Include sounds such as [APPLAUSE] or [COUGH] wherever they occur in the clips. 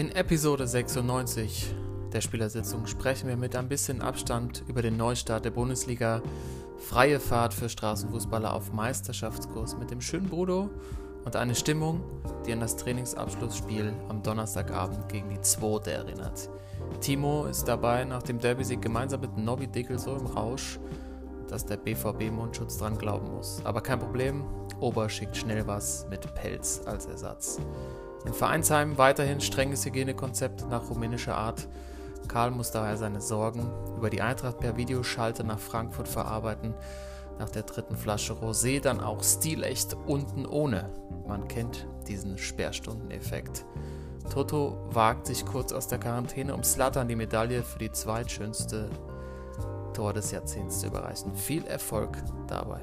In Episode 96 der Spielersitzung sprechen wir mit ein bisschen Abstand über den Neustart der Bundesliga, freie Fahrt für Straßenfußballer auf Meisterschaftskurs mit dem schönen Brudo und eine Stimmung, die an das Trainingsabschlussspiel am Donnerstagabend gegen die Zwote erinnert. Timo ist dabei nach dem Derby-Sieg gemeinsam mit Nobby Dickel so im Rausch, dass der BVB-Mundschutz dran glauben muss. Aber kein Problem, Ober schickt schnell was mit Pelz als Ersatz. Im Vereinsheim weiterhin strenges Hygienekonzept nach rumänischer Art. Karl muss daher seine Sorgen über die Eintracht per Videoschalte nach Frankfurt verarbeiten. Nach der dritten Flasche Rosé dann auch stilecht unten ohne. Man kennt diesen Sperrstundeneffekt. Toto wagt sich kurz aus der Quarantäne, um Slattern die Medaille für die zweitschönste Tor des Jahrzehnts zu überreichen. Viel Erfolg dabei.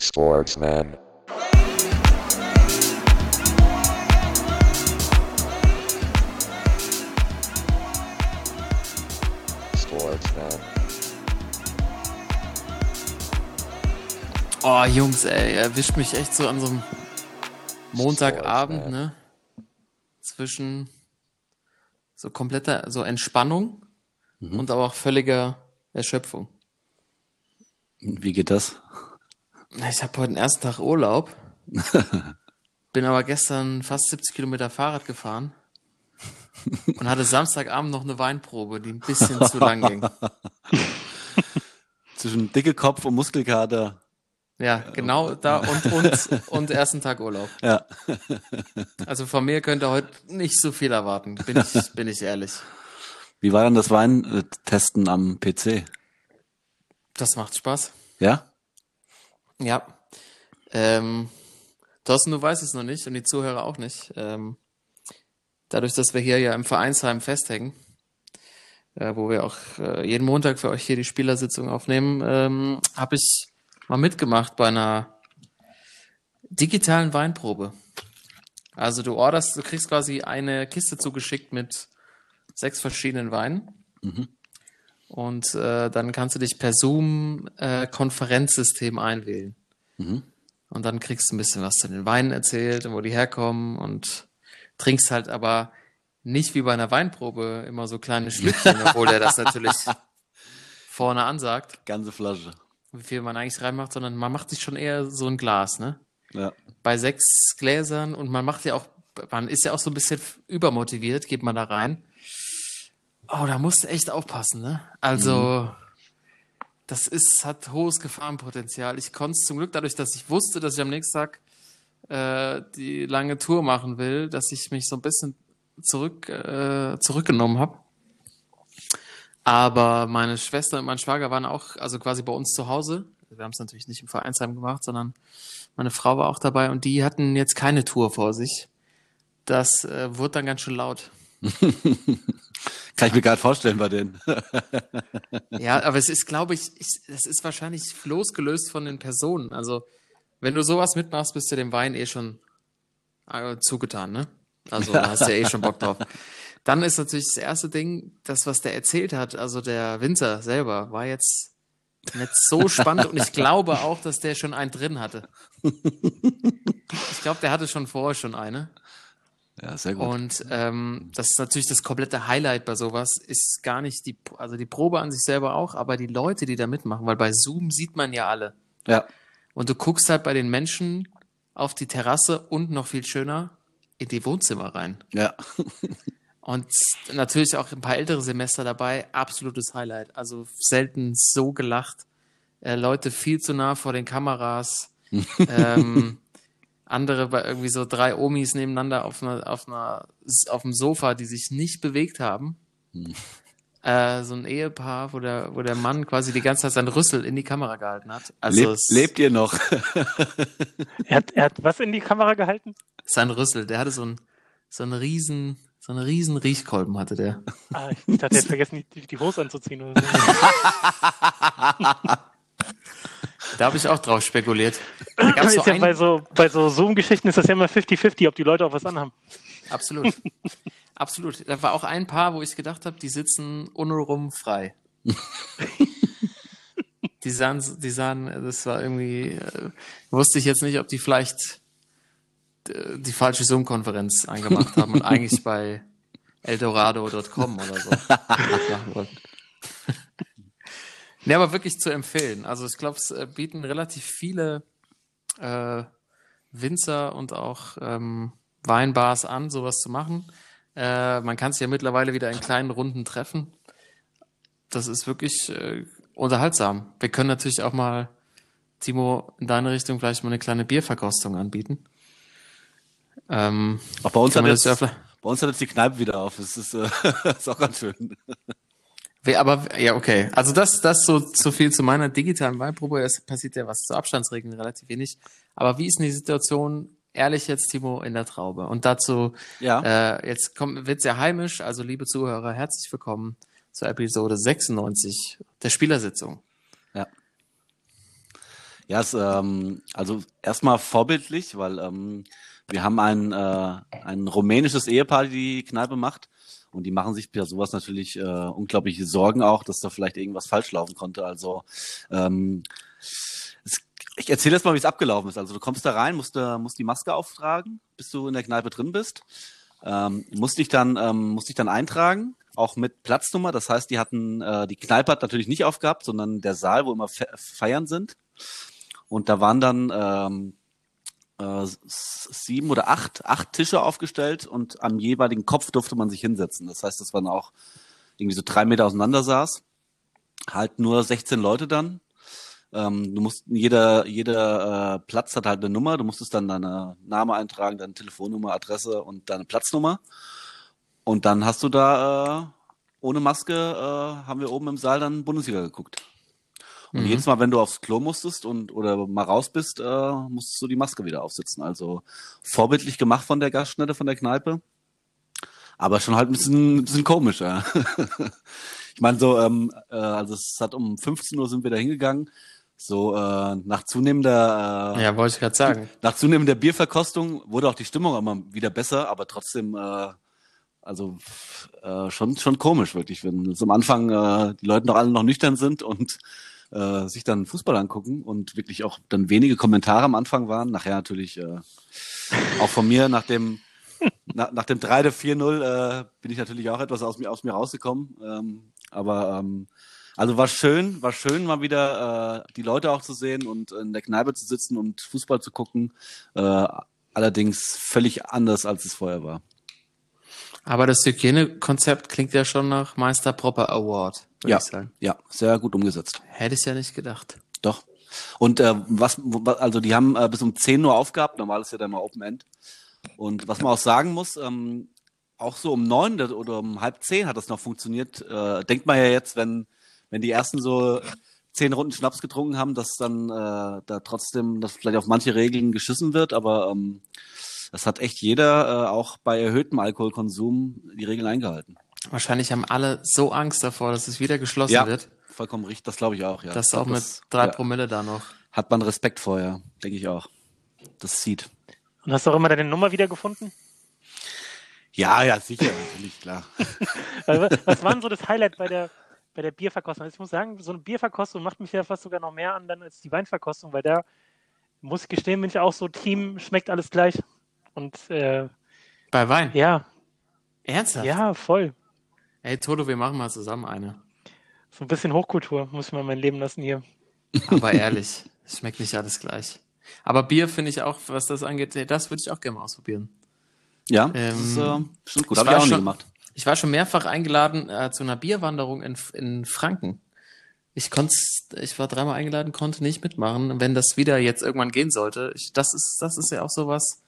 Sportsman. Sportsman. Oh, Jungs, ey, erwischt mich echt so an so einem Montagabend, ne? Zwischen so kompletter, so Entspannung und aber auch völliger Erschöpfung. Wie geht das? Ich habe heute den ersten Tag Urlaub, [LAUGHS] bin aber gestern fast 70 Kilometer Fahrrad gefahren und hatte Samstagabend noch eine Weinprobe, die ein bisschen zu lang ging. [LAUGHS] Zwischen dicke Kopf und Muskelkater. Ja, genau da und, und, und ersten Tag Urlaub. Ja. Also von mir könnt ihr heute nicht so viel erwarten, bin ich, bin ich ehrlich. Wie war dann das Weintesten am PC? Das macht Spaß. Ja? Ja. Ähm, Thorsten, du weißt es noch nicht und die Zuhörer auch nicht. Ähm, dadurch, dass wir hier ja im Vereinsheim festhängen, äh, wo wir auch äh, jeden Montag für euch hier die Spielersitzung aufnehmen, ähm, habe ich mal mitgemacht bei einer digitalen Weinprobe. Also du orderst, du kriegst quasi eine Kiste zugeschickt mit sechs verschiedenen Weinen. Und äh, dann kannst du dich per Zoom äh, einwählen. Und dann kriegst du ein bisschen was zu den Weinen erzählt und wo die herkommen und trinkst halt aber nicht wie bei einer Weinprobe immer so kleine Schlückchen, obwohl er das [LAUGHS] natürlich vorne ansagt, Ganze Flasche. wie viel man eigentlich reinmacht, sondern man macht sich schon eher so ein Glas, ne? Ja. Bei sechs Gläsern und man macht ja auch, man ist ja auch so ein bisschen übermotiviert, geht man da rein. Oh, da musst du echt aufpassen, ne? Also, das ist, hat hohes Gefahrenpotenzial. Ich konnte es zum Glück dadurch, dass ich wusste, dass ich am nächsten Tag äh, die lange Tour machen will, dass ich mich so ein bisschen zurück, äh, zurückgenommen habe. Aber meine Schwester und mein Schwager waren auch, also quasi bei uns zu Hause. Wir haben es natürlich nicht im Vereinsheim gemacht, sondern meine Frau war auch dabei und die hatten jetzt keine Tour vor sich. Das äh, wurde dann ganz schön laut. [LAUGHS] Kann ich mir gerade vorstellen bei denen. [LAUGHS] Ja, aber es ist, glaube ich, ich, es ist wahrscheinlich losgelöst von den Personen. Also, wenn du sowas mitmachst, bist du dem Wein eh schon äh, zugetan, ne? Also, [LAUGHS] da hast du ja eh schon Bock drauf. Dann ist natürlich das erste Ding, das, was der erzählt hat, also der Winzer selber, war jetzt nicht so spannend und ich [LAUGHS] glaube auch, dass der schon einen drin hatte. Ich glaube, der hatte schon vorher schon eine. Ja, sehr gut. Und ähm, das ist natürlich das komplette Highlight bei sowas, ist gar nicht die, also die Probe an sich selber auch, aber die Leute, die da mitmachen, weil bei Zoom sieht man ja alle. ja. Und du guckst halt bei den Menschen auf die Terrasse und noch viel schöner in die Wohnzimmer rein. Ja. [LAUGHS] Und natürlich auch ein paar ältere Semester dabei, absolutes Highlight. Also selten so gelacht. Äh, Leute viel zu nah vor den Kameras. [LAUGHS] ähm, andere bei irgendwie so drei Omis nebeneinander auf einer, auf einer, auf dem Sofa, die sich nicht bewegt haben. Äh, so ein Ehepaar, wo der, wo der Mann quasi die ganze Zeit seinen Rüssel in die Kamera gehalten hat. Also Leb, es- lebt ihr noch? [LAUGHS] Er hat, er hat was in die Kamera gehalten? sein Rüssel, der hatte so ein, so einen riesen, so einen riesen Riechkolben hatte der. Ah, ich dachte, er hat vergessen, die, die Hose anzuziehen. Oder so. [LAUGHS] Da habe ich auch drauf spekuliert. So ja bei so, bei so Zoom-Geschichten ist das ja immer 50-50, ob die Leute auch was anhaben. Absolut. Absolut. Da war auch ein Paar, wo ich gedacht habe, die sitzen unrum frei. [LAUGHS] die sahen, die sahen, das war irgendwie, äh, wusste ich jetzt nicht, ob die vielleicht äh, die falsche Zoom-Konferenz angemacht haben und eigentlich bei eldorado.com oder so machen wollten. [LAUGHS] nee, aber wirklich zu empfehlen. Also ich glaube, es äh, bieten relativ viele äh, Winzer und auch ähm, Weinbars an, sowas zu machen. Äh, man kann sich ja mittlerweile wieder in kleinen Runden treffen. Das ist wirklich äh, unterhaltsam. Wir können natürlich auch mal, Timo, in deine Richtung vielleicht mal eine kleine Bierverkostung anbieten. Ähm, Auch bei uns, hat jetzt, ja bei uns hat jetzt die Kneipe wieder auf. Das ist, äh, [LAUGHS] ist auch ganz schön. Wer- Aber ja, okay. Also das, das so, so viel zu meiner digitalen Wahlprobe. Es passiert ja was zu Abstandsregeln relativ wenig. Aber wie ist denn die Situation, ehrlich jetzt, Timo, in der Traube? Und dazu, Ja. äh, jetzt kommt, wird's ja heimisch. Also liebe Zuhörer, herzlich willkommen zur Episode 96 der Spielersitzung. Ja. Ja, es, ähm, also erstmal vorbildlich, weil ähm, wir haben ein, äh, ein rumänisches Ehepaar, die die Kneipe macht. Und die machen sich bei sowas natürlich äh, unglaubliche Sorgen auch, dass da vielleicht irgendwas falsch laufen konnte. Also ähm, es, ich erzähle jetzt mal, wie es abgelaufen ist. Also du kommst da rein, musst, äh, musst die Maske auftragen, bis du in der Kneipe drin bist. Ähm, musst dich dann ähm, musst dich dann eintragen, auch mit Platznummer. Das heißt, die hatten äh, die Kneipe hat natürlich nicht aufgehabt, sondern der Saal, wo immer Fe Feiern sind. Und da waren dann ähm, äh, sieben oder acht, acht Tische aufgestellt und am jeweiligen Kopf durfte man sich hinsetzen. Das heißt, das waren auch irgendwie so drei Meter auseinander saß. Halt nur 16 Leute dann. Ähm, du musst, jeder, jeder äh, Platz hat halt eine Nummer. Du musstest dann deine Name eintragen, deine Telefonnummer, Adresse und deine Platznummer. Und dann hast du da äh, ohne Maske, äh, haben wir oben im Saal dann Bundesliga geguckt. Und Mhm. jedes Mal, wenn du aufs Klo musstest und oder mal raus bist, äh, musstest du die Maske wieder aufsetzen. Also vorbildlich gemacht von der Gaststätte, von der Kneipe. Aber schon halt ein bisschen, ein bisschen komisch, ja. [LAUGHS] ich meine, so, ähm, äh, also es hat um 15 Uhr sind wir da hingegangen. So äh, nach zunehmender äh, Ja, wollte ich gerade sagen. nach zunehmender Bierverkostung wurde auch die Stimmung immer wieder besser, aber trotzdem, äh, also äh, schon schon komisch wirklich, wenn am Anfang äh, die Leute noch alle noch nüchtern sind und äh, sich dann Fußball angucken und wirklich auch dann wenige Kommentare am Anfang waren. Nachher natürlich äh, auch von mir nach dem [LAUGHS] nach, nach dem 3 oder 4-0 äh, bin ich natürlich auch etwas aus mir aus mir rausgekommen. Ähm, aber ähm, also war schön, war schön mal wieder äh, die Leute auch zu sehen und in der Kneipe zu sitzen und Fußball zu gucken. Äh, allerdings völlig anders, als es vorher war. Aber das Hygienekonzept klingt ja schon nach Meister Proper Award, würde Ja. ich sagen. Ja, sehr gut umgesetzt. Hätte ich ja nicht gedacht. Doch. Und äh, was, wa- also die haben äh, bis um 10 Uhr aufgehabt, normal ist ja dann mal Open End. Und was man auch sagen muss, ähm, auch so um neun oder- oder um halb zehn hat das noch funktioniert. Äh, denkt man ja jetzt, wenn, wenn die ersten so zehn Runden Schnaps getrunken haben, dass dann äh, da trotzdem, dass vielleicht auf manche Regeln geschissen wird, aber ähm, das hat echt jeder, äh, auch bei erhöhtem Alkoholkonsum, die Regeln eingehalten. Wahrscheinlich haben alle so Angst davor, dass es wieder geschlossen Ja, wird, vollkommen richtig, das glaube ich auch, ja. Ich glaub, auch mit das- drei ja, Promille da noch. hat man Respekt vor, ja, denke ich auch. Das sieht. Und hast du auch immer deine Nummer wiedergefunden? Ja, ja, sicher, natürlich, klar. [LAUGHS] Also, wa- was war denn so das Highlight bei der, bei der Bierverkostung? Also Ich muss sagen, so eine Bierverkostung macht mich ja fast sogar noch mehr an dann als die Weinverkostung, weil da muss ich gestehen, bin ich auch so Team, schmeckt alles gleich. Und äh, Bei Wein? ja, Ernsthaft? ja, voll. Ey, Toto, wir machen mal zusammen eine. So ein bisschen Hochkultur muss ich mal mein Leben lassen hier. Aber [LAUGHS] ehrlich, es schmeckt nicht alles gleich. Aber Bier finde ich auch, was das angeht, das würde ich auch gerne mal ausprobieren. Ja, Ähm, das ist äh, schon gut. ich Hab ich auch nie schon- gemacht. Ich war schon mehrfach eingeladen äh, zu einer Bierwanderung in, in Franken. Ich konnte, ich war dreimal eingeladen, konnte nicht mitmachen. Wenn das wieder jetzt irgendwann gehen sollte, ich, das ist, das ist ja auch sowas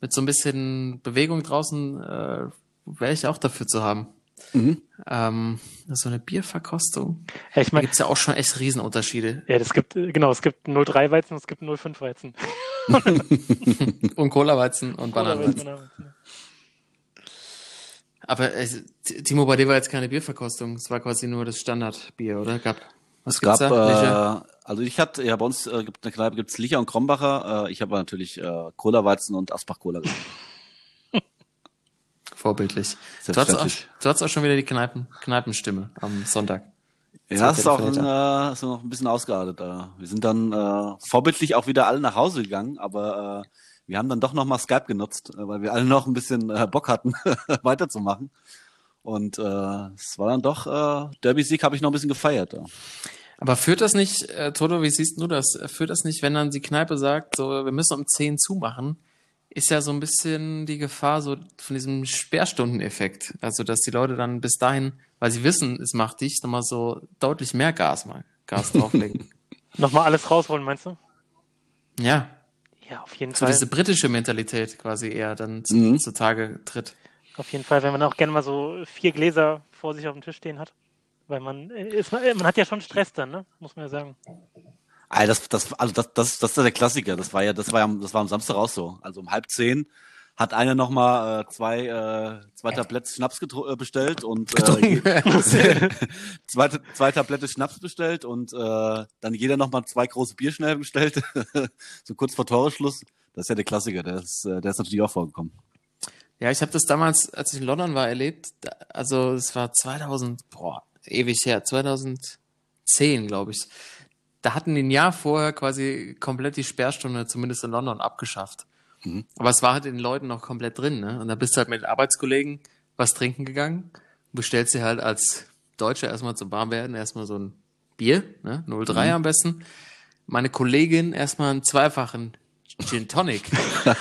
mit so ein bisschen Bewegung draußen, äh, wäre ich auch dafür zu haben. Mhm. Ähm, so eine Bierverkostung. Ja, ich Da meine, gibt's ja auch schon echt Riesenunterschiede. ja, das gibt, äh, genau, es gibt 03 Weizen und es gibt 05 Weizen. [LAUGHS] [LAUGHS] Und Cola-Weizen und Oder Bananenweizen. Weizen. Aber äh, Timo, bei dir war jetzt keine Bierverkostung. Es war quasi nur das Standardbier, oder? Gab, was Es gab, da? Äh, also ich hatte, ja, bei uns äh, gibt eine Kneipe, gibt's Licher und Krombacher. Äh, ich habe natürlich äh, Cola-Weizen und Asbach-Cola. [LAUGHS] Vorbildlich. Du hast, auch, du hast auch schon wieder die Kneipen, Kneipenstimme am Sonntag. Ja, das ist auch ein, äh, ist noch ein bisschen ausgeartet. Äh. Wir sind dann äh, vorbildlich auch wieder alle nach Hause gegangen, aber äh, wir haben dann doch nochmal Skype genutzt, äh, weil wir alle noch ein bisschen äh, Bock hatten, [LAUGHS] weiterzumachen. Und äh, es war dann doch, äh, Derby-Sieg habe ich noch ein bisschen gefeiert. Ja. Aber führt das nicht, äh, Toto, wie siehst du das? Führt das nicht, wenn dann die Kneipe sagt, so, wir müssen um 10 zumachen, ist ja so ein bisschen die Gefahr so von diesem Sperrstundeneffekt. Also, dass die Leute dann bis dahin, weil sie wissen, es macht dich, nochmal so deutlich mehr Gas mal, Gas drauflegen. [LAUGHS] Nochmal alles rausholen, meinst du? ja, Ja, auf jeden so Fall. diese britische Mentalität quasi eher dann zu, Mhm. zutage tritt. Auf jeden Fall, wenn man auch gerne mal so vier Gläser vor sich auf dem Tisch stehen hat. Weil man äh, ist, man hat ja schon Stress dann, ne? Muss man ja sagen. Ah, das, das, also das, das, das ist ja der Klassiker. Das war ja, das war ja, am- das war am Samstag auch so. Also um halb zehn hat einer nochmal äh, zwei, äh, zwei Tablette Schnaps äh, bestellt und äh, [LAUGHS] zwei, zwei Tablette Schnaps bestellt und äh, dann jeder nochmal zwei große Bier schnell bestellt. [LAUGHS] so kurz vor Toreschluss. Das ist ja der Klassiker. Der ist, äh, der ist natürlich auch vorgekommen. Ja, ich habe das damals, als ich in London war, erlebt. Also es war 2000, boah, ewig her, 2010, glaube ich. Da hatten die ein Jahr vorher quasi komplett die Sperrstunde, zumindest in London, abgeschafft. Mhm. Aber es war halt in den Leuten noch komplett drin, ne? Und da bist du halt mit den Arbeitskollegen was trinken gegangen, bestellst dir halt als Deutscher erstmal zum Warmwerden erstmal so ein Bier, ne? 03 am besten. Meine Kollegin erstmal einen zweifachen Gin Tonic. [LAUGHS]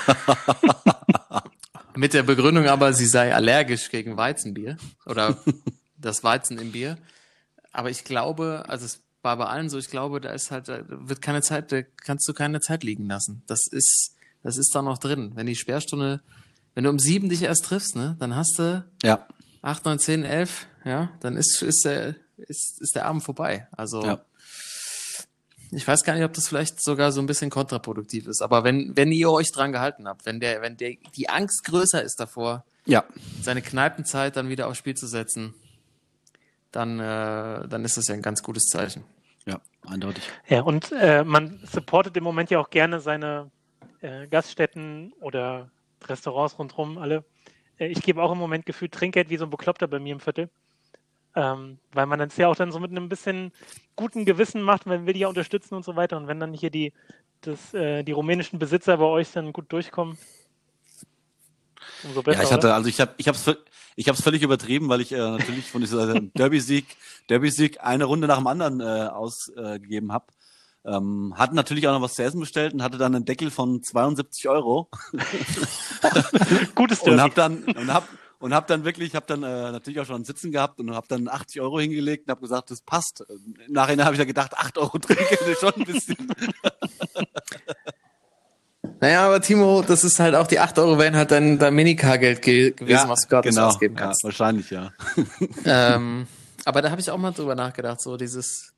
Mit der Begründung aber, sie sei allergisch gegen Weizenbier oder [LAUGHS] das Weizen im Bier. Aber ich glaube, also es war bei allen so, ich glaube, da ist halt, da wird keine Zeit, da kannst du keine Zeit liegen lassen. Das ist, das ist da noch drin. Wenn die Sperrstunde, wenn du um sieben dich erst triffst, ne, dann hast du Ja. acht, neun, zehn, elf, ja, dann ist, ist der, ist, ist der Abend vorbei. Also, Ja. ich weiß gar nicht, ob das vielleicht sogar so ein bisschen kontraproduktiv ist. Aber wenn, wenn ihr euch dran gehalten habt, wenn der, wenn der, die Angst größer ist davor, Ja. seine Kneipenzeit dann wieder aufs Spiel zu setzen, dann, äh, dann ist das ja ein ganz gutes Zeichen. Ja. Eindeutig. Ja, und äh, man supportet im Moment ja auch gerne seine äh, Gaststätten oder Restaurants rundherum alle. Äh, ich gebe auch im Moment gefühlt Trinkgeld wie so ein Bekloppter bei mir im Viertel. Ähm, weil man das ja auch dann so mit einem bisschen guten Gewissen macht, man will die ja unterstützen und so weiter. Und wenn dann hier die, das, äh, die rumänischen Besitzer bei euch dann gut durchkommen, umso besser. Ja, ich oder? hatte, also ich habe, ich ich völlig übertrieben, weil ich äh, natürlich von dieser Derby-Sieg, Derby-Sieg eine Runde nach dem anderen äh, ausgegeben habe. Ähm, hatte natürlich auch noch was zu essen bestellt und hatte dann einen Deckel von 72 Euro [LAUGHS] Gutes und Derby. habe dann und hab und hab dann wirklich, habe dann äh, natürlich auch schon ein Sitzen gehabt und habe dann 80 Euro hingelegt und habe gesagt, das passt. Im Nachhinein habe ich dann gedacht, 8 Euro Trinkgeld ist schon ein bisschen. [LAUGHS] Naja, aber Timo, das ist halt auch die 8 Euro wären halt dein, dein Minicar-Geld ge gewesen, was du gerade nicht ausgeben genau. ja, kannst. wahrscheinlich ja. ähm, aber da habe ich auch mal drüber nachgedacht, so dieses,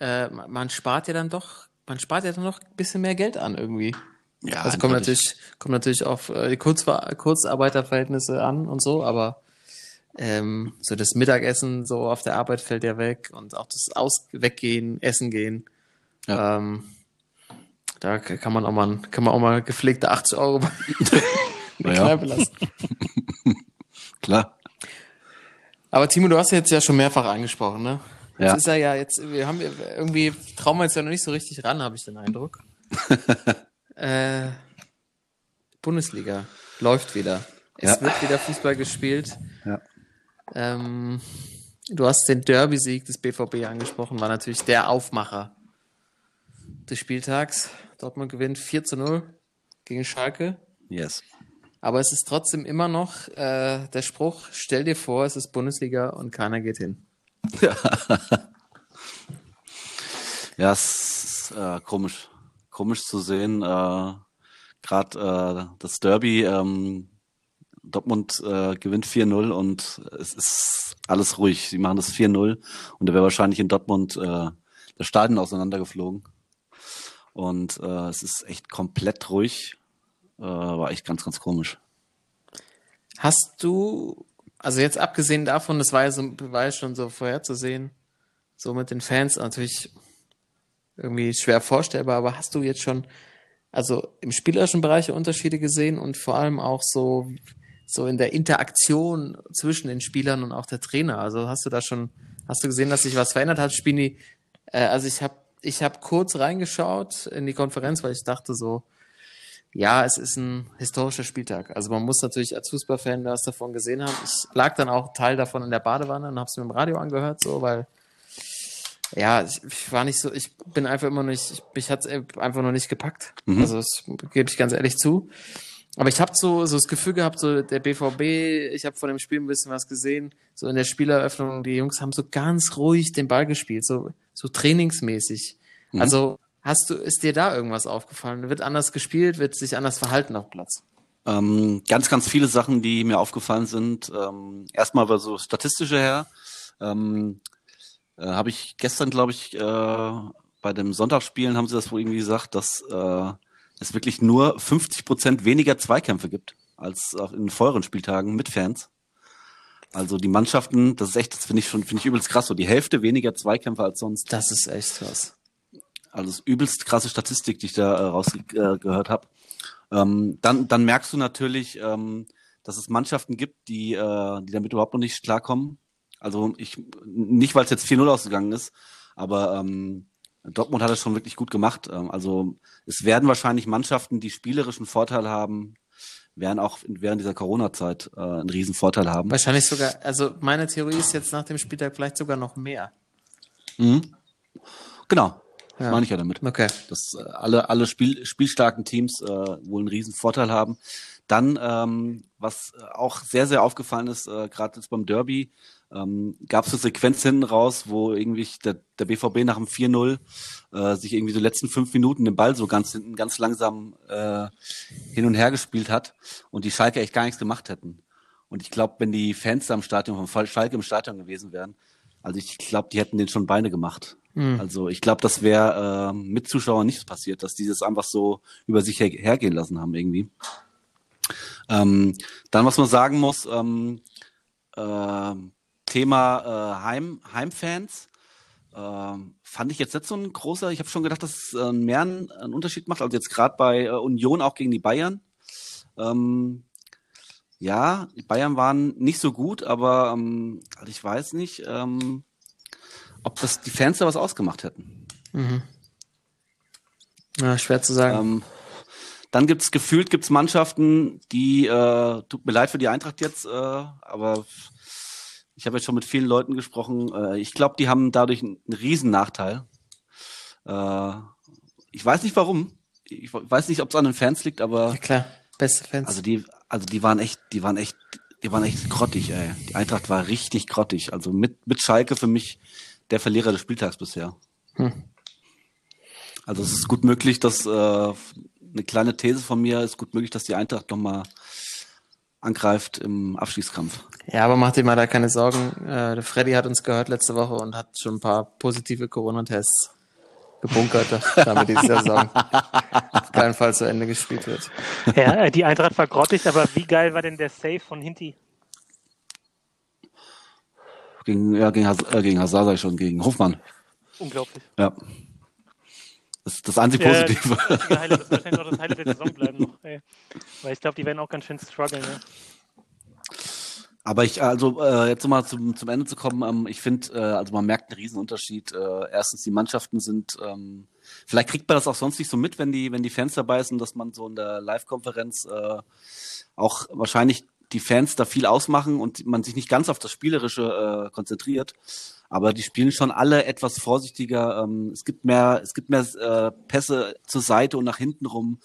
äh, man spart ja dann doch, man spart ja dann noch ein bisschen mehr Geld an irgendwie. Ja, Also kommt natürlich, kommt natürlich auf äh, die Kurzver Kurzarbeiterverhältnisse an und so, aber ähm, so das Mittagessen so auf der Arbeit fällt ja weg und auch das Aus Weggehen, Essen gehen. Ja. Ähm, da kann man auch mal, kann man auch mal gepflegte 80 Euro bei [LAUGHS] der Ja. Kneipe lassen. [LAUGHS] Klar. Aber Timo, du hast jetzt ja schon mehrfach angesprochen, ne? Jetzt Ja. ist er ja jetzt, wir haben irgendwie trauen wir jetzt ja noch nicht so richtig ran, habe ich den Eindruck. [LAUGHS] äh, Bundesliga läuft wieder. Es Ja. wird wieder Fußball gespielt. Ja. Ähm, du hast den Derby-Sieg des BVB angesprochen, war natürlich der Aufmacher des Spieltags. Dortmund gewinnt 4 zu 0 gegen Schalke. Yes. Aber es ist trotzdem immer noch äh, der Spruch, stell dir vor, es ist Bundesliga und keiner geht hin. [LAUGHS] Ja, es ist äh, komisch. Komisch zu sehen. Äh, Gerade äh, das Derby, ähm, Dortmund äh, gewinnt 4-0 und es ist alles ruhig. Sie machen das 4-0 und da wäre wahrscheinlich in Dortmund äh, das Stadion auseinandergeflogen. Und äh, es ist echt komplett ruhig. Äh, war echt ganz, ganz komisch. Hast du, also jetzt abgesehen davon, das war ja, so, war ja schon so vorherzusehen, so mit den Fans natürlich irgendwie schwer vorstellbar, aber hast du jetzt schon, also im spielerischen Bereich Unterschiede gesehen und vor allem auch so, so in der Interaktion zwischen den Spielern und auch der Trainer? Also hast du da schon, hast du gesehen, dass sich was verändert hat? Spini, äh, also ich habe ich hab kurz reingeschaut in die Konferenz, weil ich dachte so, ja, es ist ein historischer Spieltag. Also man muss natürlich als Fußballfan was davon gesehen haben. Ich lag dann auch Teil davon in der Badewanne und habe es mir im Radio angehört, so, weil ja, ich, ich, war nicht so, ich bin einfach immer noch nicht, ich, mich hat es einfach noch nicht gepackt. Mhm. Also das gebe ich ganz ehrlich zu. Aber ich habe so, so das Gefühl gehabt, so der BVB, ich habe von dem Spiel ein bisschen was gesehen, so in der Spieleröffnung, die Jungs haben so ganz ruhig den Ball gespielt, so, so trainingsmäßig. Mhm. Also hast du, ist dir da irgendwas aufgefallen? Wird anders gespielt, wird sich anders verhalten auf Platz? Ähm, ganz, ganz viele Sachen, die mir aufgefallen sind. Ähm, erstmal war so statistische her. Ähm, äh, habe ich gestern, glaube ich, äh, bei dem Sonntagsspielen haben sie das wohl irgendwie gesagt, dass äh, es wirklich nur 50 Prozent weniger Zweikämpfe gibt als auch in vorherigen Spieltagen mit Fans. Also die Mannschaften, das ist echt, das finde ich schon, finde ich übelst krass, so die Hälfte weniger Zweikämpfe als sonst. Das ist echt krass. Also übelst krasse Statistik, die ich da äh, rausgehört äh, habe. Ähm, dann, dann merkst du natürlich, ähm, dass es Mannschaften gibt, die, äh, die damit überhaupt noch nicht klarkommen. Also ich, nicht weil es jetzt 4-0 ausgegangen ist, aber ähm, Dortmund hat es schon wirklich gut gemacht. Ähm, also es werden wahrscheinlich Mannschaften, die spielerischen Vorteil haben, werden auch während dieser Corona-Zeit äh, einen riesen Vorteil haben. Wahrscheinlich sogar, also meine Theorie ist jetzt nach dem Spieltag vielleicht sogar noch mehr. Mhm. Genau, das ja. meine ich ja damit. Okay. Dass äh, alle, alle Spiel, spielstarken Teams äh, wohl einen riesen Vorteil haben. Dann, ähm, was auch sehr, sehr aufgefallen ist, äh, gerade jetzt beim Derby, ähm, gab es eine Sequenz hinten raus, wo irgendwie der, der BVB nach dem 4-0 äh, sich irgendwie so letzten fünf Minuten den Ball so ganz hinten, ganz langsam äh, hin und her gespielt hat und die Schalke echt gar nichts gemacht hätten. Und ich glaube, wenn die Fans da im Stadion von Schalke im Stadion gewesen wären, also ich glaube, die hätten den schon Beine gemacht. Mhm. Also ich glaube, das wäre äh, mit Zuschauern nicht passiert, dass die das einfach so über sich her hergehen lassen haben irgendwie. Ähm, dann, was man sagen muss, ähm, äh, Thema äh, Heim, Heimfans. Ähm, fand ich jetzt nicht so ein großer. Ich habe schon gedacht, dass es äh, mehr einen, einen, Unterschied macht. Also jetzt gerade bei äh, Union auch gegen die Bayern. Ähm, ja, die Bayern waren nicht so gut, aber ähm, also ich weiß nicht, ähm, ob das die Fans da was ausgemacht hätten. Mhm. Ja, schwer zu sagen. Ähm, dann gibt's gefühlt gibt's Mannschaften, die äh, tut mir leid für die Eintracht jetzt, äh, aber ich habe jetzt schon mit vielen Leuten gesprochen. Äh, ich glaube, die haben dadurch einen, einen riesen Nachteil. Äh, ich weiß nicht warum. Ich weiß nicht, ob es an den Fans liegt, aber. Ja klar, beste Fans. Also die, also die waren echt, die waren echt, die waren echt grottig, ey. Die Eintracht war richtig grottig. Also mit, mit Schalke für mich der Verlierer des Spieltags bisher. Hm. Also es ist gut möglich, dass äh, eine kleine These von mir ist gut möglich, dass die Eintracht nochmal angreift im Abschießkampf. Ja, aber mach dir mal da keine Sorgen. Äh, der Freddy hat uns gehört letzte Woche und hat schon ein paar positive Corona-Tests gebunkert, damit die Saison auf keinen Fall zu Ende gespielt wird. Ja, die Eintracht war grottig, aber wie geil war denn der Save von Hinti? Gegen, ja, gegen, Has äh, gegen Hazard schon, gegen Hofmann. Unglaublich. Ja. Das ist das einzig Positive. Ja, das, das, wird wahrscheinlich auch das Highlight der Saison bleiben noch, ey. Weil ich glaube, die werden auch ganz schön strugglen, ja. Aber ich, also äh, jetzt nochmal zum, zum Ende zu kommen, ähm, ich finde, äh, also man merkt einen Riesenunterschied. Äh, erstens, die Mannschaften sind, ähm, vielleicht kriegt man das auch sonst nicht so mit, wenn die, wenn die Fans dabei sind, dass man so in der Live-Konferenz äh, auch wahrscheinlich die Fans da viel ausmachen und man sich nicht ganz auf das Spielerische äh, konzentriert. Aber die spielen schon alle etwas vorsichtiger. Ähm, es gibt mehr, es gibt mehr äh, Pässe zur Seite und nach hinten rum.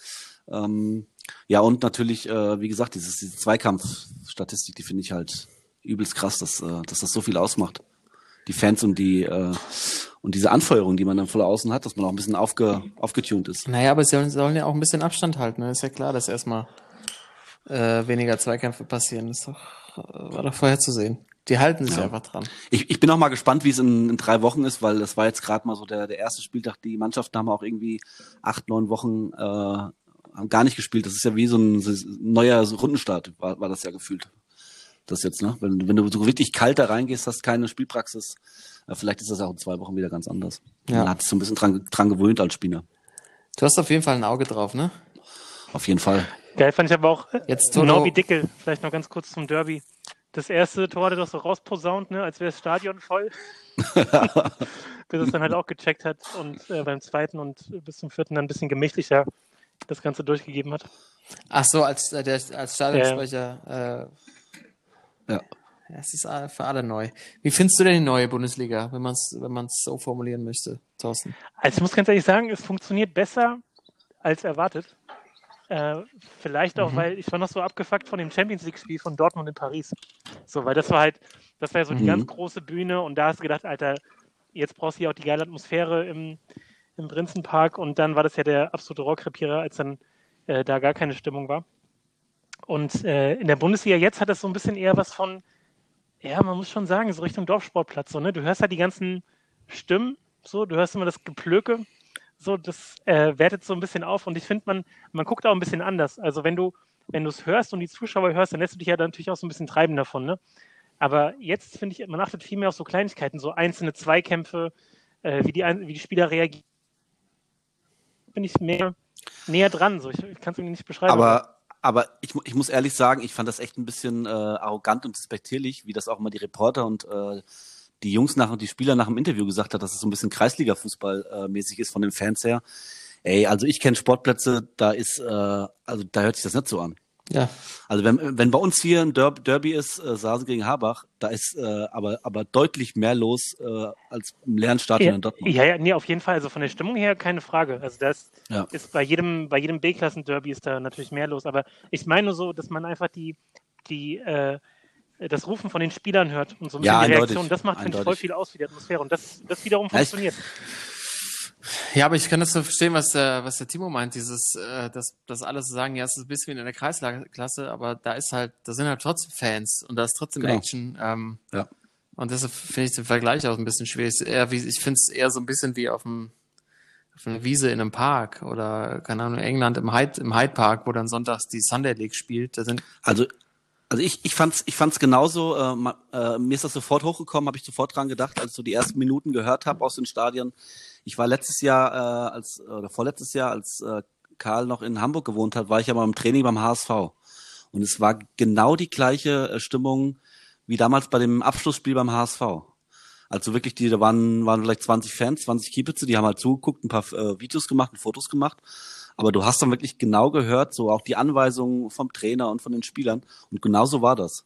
Ähm, ja, und natürlich, äh, wie gesagt, dieses, diese Zweikampfstatistik, die finde ich halt übelst krass, dass, äh, dass das so viel ausmacht. Die Fans und die äh, und diese Anfeuerung, die man dann voll außen hat, dass man auch ein bisschen aufge, aufgetunt ist. Naja, aber sie sollen, ja auch ein bisschen Abstand halten. Ne? Ist ja klar, dass erstmal äh, weniger Zweikämpfe passieren. Das ist doch, äh, war doch vorher zu sehen. Die halten sich ja. einfach dran. Ich, ich bin auch mal gespannt, wie es in, in drei Wochen ist, weil das war jetzt gerade mal so der, der erste Spieltag. Die Mannschaften haben auch irgendwie acht, neun Wochen äh, haben gar nicht gespielt. Das ist ja wie so ein, so ein neuer Rundenstart, war, war das ja gefühlt. Das jetzt, ne? Wenn, wenn du so richtig kalt da reingehst, hast keine Spielpraxis, äh, vielleicht ist das auch in zwei Wochen wieder ganz anders. Ja. Man hat sich so ein bisschen dran, dran gewöhnt als Spieler. Du hast auf jeden Fall ein Auge drauf, ne? Auf jeden Fall. Geil fand ich aber auch Jetzt Norbi Dickel, vielleicht noch ganz kurz zum Derby das erste Tor hat er doch so rausposaunt, ne, als wäre das Stadion voll. [LAUGHS] bis es dann halt auch gecheckt hat und äh, beim zweiten und bis zum vierten dann ein bisschen gemächlicher das Ganze durchgegeben hat. Ach so, als, äh, der, als Stadionsprecher. Äh, Ja. Es ist äh, für alle neu. Wie findest du denn die neue Bundesliga, wenn man es wenn man's so formulieren möchte, Thorsten? Also ich muss ganz ehrlich sagen, es funktioniert besser als erwartet. Äh, vielleicht auch, Mhm. weil ich war noch so abgefuckt von dem Champions League-Spiel von Dortmund in Paris. So, weil das war halt, das war ja so die Mhm. ganz große Bühne und da hast du gedacht, Alter, jetzt brauchst du hier auch die geile Atmosphäre im, im Prinzenpark und dann war das ja der absolute Rohrkrepierer, als dann äh, da gar keine Stimmung war. Und äh, in der Bundesliga jetzt hat das so ein bisschen eher was von, ja, man muss schon sagen, so Richtung Dorfsportplatz. So, ne? Du hörst halt die ganzen Stimmen, so, du hörst immer das Geplöke, so, das äh, wertet so ein bisschen auf und ich finde, man, man guckt auch ein bisschen anders. Also wenn du, wenn du es hörst und die Zuschauer hörst, dann lässt du dich ja dann natürlich auch so ein bisschen treiben davon, ne? Aber jetzt finde ich, man achtet viel mehr auf so Kleinigkeiten, so einzelne Zweikämpfe, äh, wie, die, wie die Spieler reagieren. Bin ich mehr näher dran, so ich, ich kann es irgendwie nicht beschreiben. Aber, aber ich, ich muss ehrlich sagen, ich fand das echt ein bisschen äh, arrogant und despektierlich, wie das auch mal die Reporter und äh, die Jungs nach und die Spieler nach dem Interview gesagt hat, dass es so ein bisschen Kreisliga-Fußball äh, ist von den Fans her. Ey, also ich kenne Sportplätze, da ist, äh, also da hört sich das nicht so an. Ja. Also wenn, wenn bei uns hier ein Derby, Derby ist, äh, Sasen gegen Habach, da ist äh, aber, aber deutlich mehr los äh, als im leeren Stadion Ja, in Dortmund. ja, ja, nee, auf jeden Fall. Also von der Stimmung her keine Frage. Also das Ja. ist bei jedem, bei jedem B-Klassen-Derby ist da natürlich mehr los. Aber ich meine nur so, dass man einfach die, die, äh, das Rufen von den Spielern hört und so ein Ja, bisschen die eindeutig, Reaktion. Das macht, finde ich, voll viel aus für die Atmosphäre. Und das, das wiederum Ja, ich- funktioniert. Ja, aber ich kann das nur verstehen, was der, was der Timo meint, dieses, äh, dass, dass alle so sagen, ja, es ist ein bisschen wie in der Kreisklasse, aber da ist halt, da sind halt trotzdem Fans und da ist trotzdem Genau. Action. Ähm, Ja. Und deshalb finde ich den Vergleich auch ein bisschen schwierig. Eher wie, ich finde es eher so ein bisschen wie auf dem, auf einer Wiese in einem Park oder, keine Ahnung, England im Hyde, im Hyde Park, wo dann sonntags die Sunday League spielt. Da sind, Also, also ich, ich fand's, ich fand's genauso. Äh, äh, mir ist das sofort hochgekommen, habe ich sofort dran gedacht, als ich so die ersten Minuten gehört habe aus den Stadien. Ich war letztes Jahr, äh, als oder vorletztes Jahr, als äh, Karl noch in Hamburg gewohnt hat, war ich ja mal im Training beim HSV. Und es war genau die gleiche äh, Stimmung wie damals bei dem Abschlussspiel beim HSV. Also wirklich, die, da waren, waren vielleicht 20 Fans, 20 Kiepitze, die haben halt zugeguckt, ein paar äh, Videos gemacht und Fotos gemacht. Aber du hast dann wirklich genau gehört, so auch die Anweisungen vom Trainer und von den Spielern. Und genau so war das.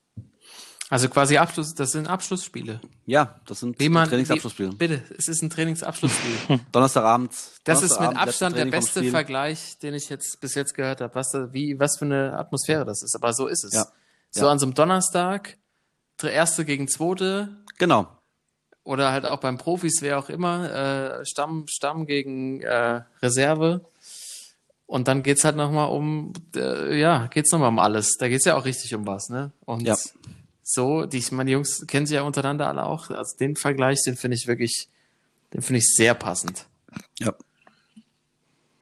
also quasi Abschluss, das sind Abschlussspiele. Ja, das sind man, Trainingsabschlussspiele. bitte, es ist ein Trainingsabschlussspiel. [LAUGHS] Donnerstagabend. Das ist mit Abstand der beste. Vergleich, den ich jetzt bis jetzt gehört habe, was da, wie, was für eine Atmosphäre das ist. Aber so ist es. Ja. So Ja. an so einem Donnerstag, erste gegen zweite Genau. oder halt auch beim Profis, wer auch immer, äh, Stamm, Stamm gegen äh, Reserve. Und dann geht's halt nochmal um, äh, ja, geht's nochmal um alles. Da geht's ja auch richtig um was, ne? Und Ja. so, die, ich meine, die Jungs kennen sich ja untereinander alle auch. Also den Vergleich, den finde ich wirklich, den finde ich sehr passend. Ja.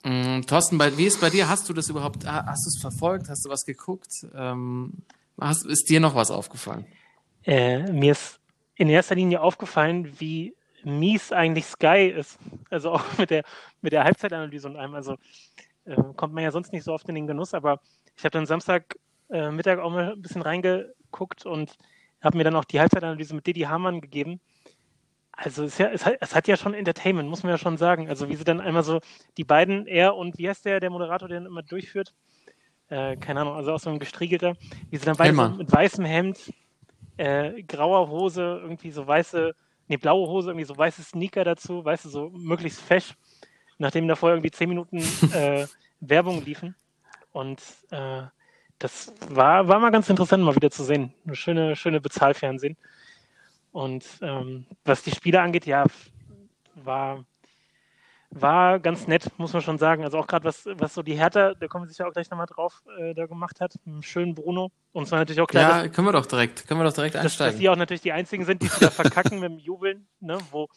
Mm, Thorsten, bei, wie ist bei dir? Hast du das überhaupt, ha- hast du es verfolgt? Hast du was geguckt? Ähm, hast, ist dir noch was aufgefallen? Äh, mir ist in erster Linie aufgefallen, wie mies eigentlich Sky ist. Also auch [LAUGHS] mit der, mit der Halbzeitanalyse und allem. Also äh, kommt man ja sonst nicht so oft in den Genuss, aber ich habe dann Samstag äh, Mittag auch mal ein bisschen reingeguckt und habe mir dann auch die Halbzeitanalyse mit Didi Hamann gegeben. Also es, ja, es, hat, es hat ja schon Entertainment, muss man ja schon sagen. Also wie sie dann einmal so die beiden, er und wie heißt der, der Moderator, der dann immer durchführt? Äh, keine Ahnung, also auch so ein gestriegelter, wie sie dann beide so mit weißem Hemd, äh, grauer Hose, irgendwie so weiße, nee, blaue Hose, irgendwie so weiße Sneaker dazu, weißt du, so möglichst fesch, nachdem da vorher irgendwie zehn Minuten äh, [LAUGHS] Werbung liefen. Und äh, das war, war mal ganz interessant, mal wieder zu sehen. Eine schöne, schöne Bezahlfernsehen. Und ähm, was die Spiele angeht, ja, war, war ganz nett, muss man schon sagen. Also auch gerade was, was so die Hertha, da kommen wir sicher auch gleich nochmal drauf, äh, da gemacht hat, mit dem schönen Bruno. Und es war natürlich auch klar, dass, Ja, können wir doch direkt, können wir doch direkt dass, dass einsteigen. die auch natürlich die einzigen sind, die es da verkacken [LAUGHS] mit dem Jubeln, ne, wo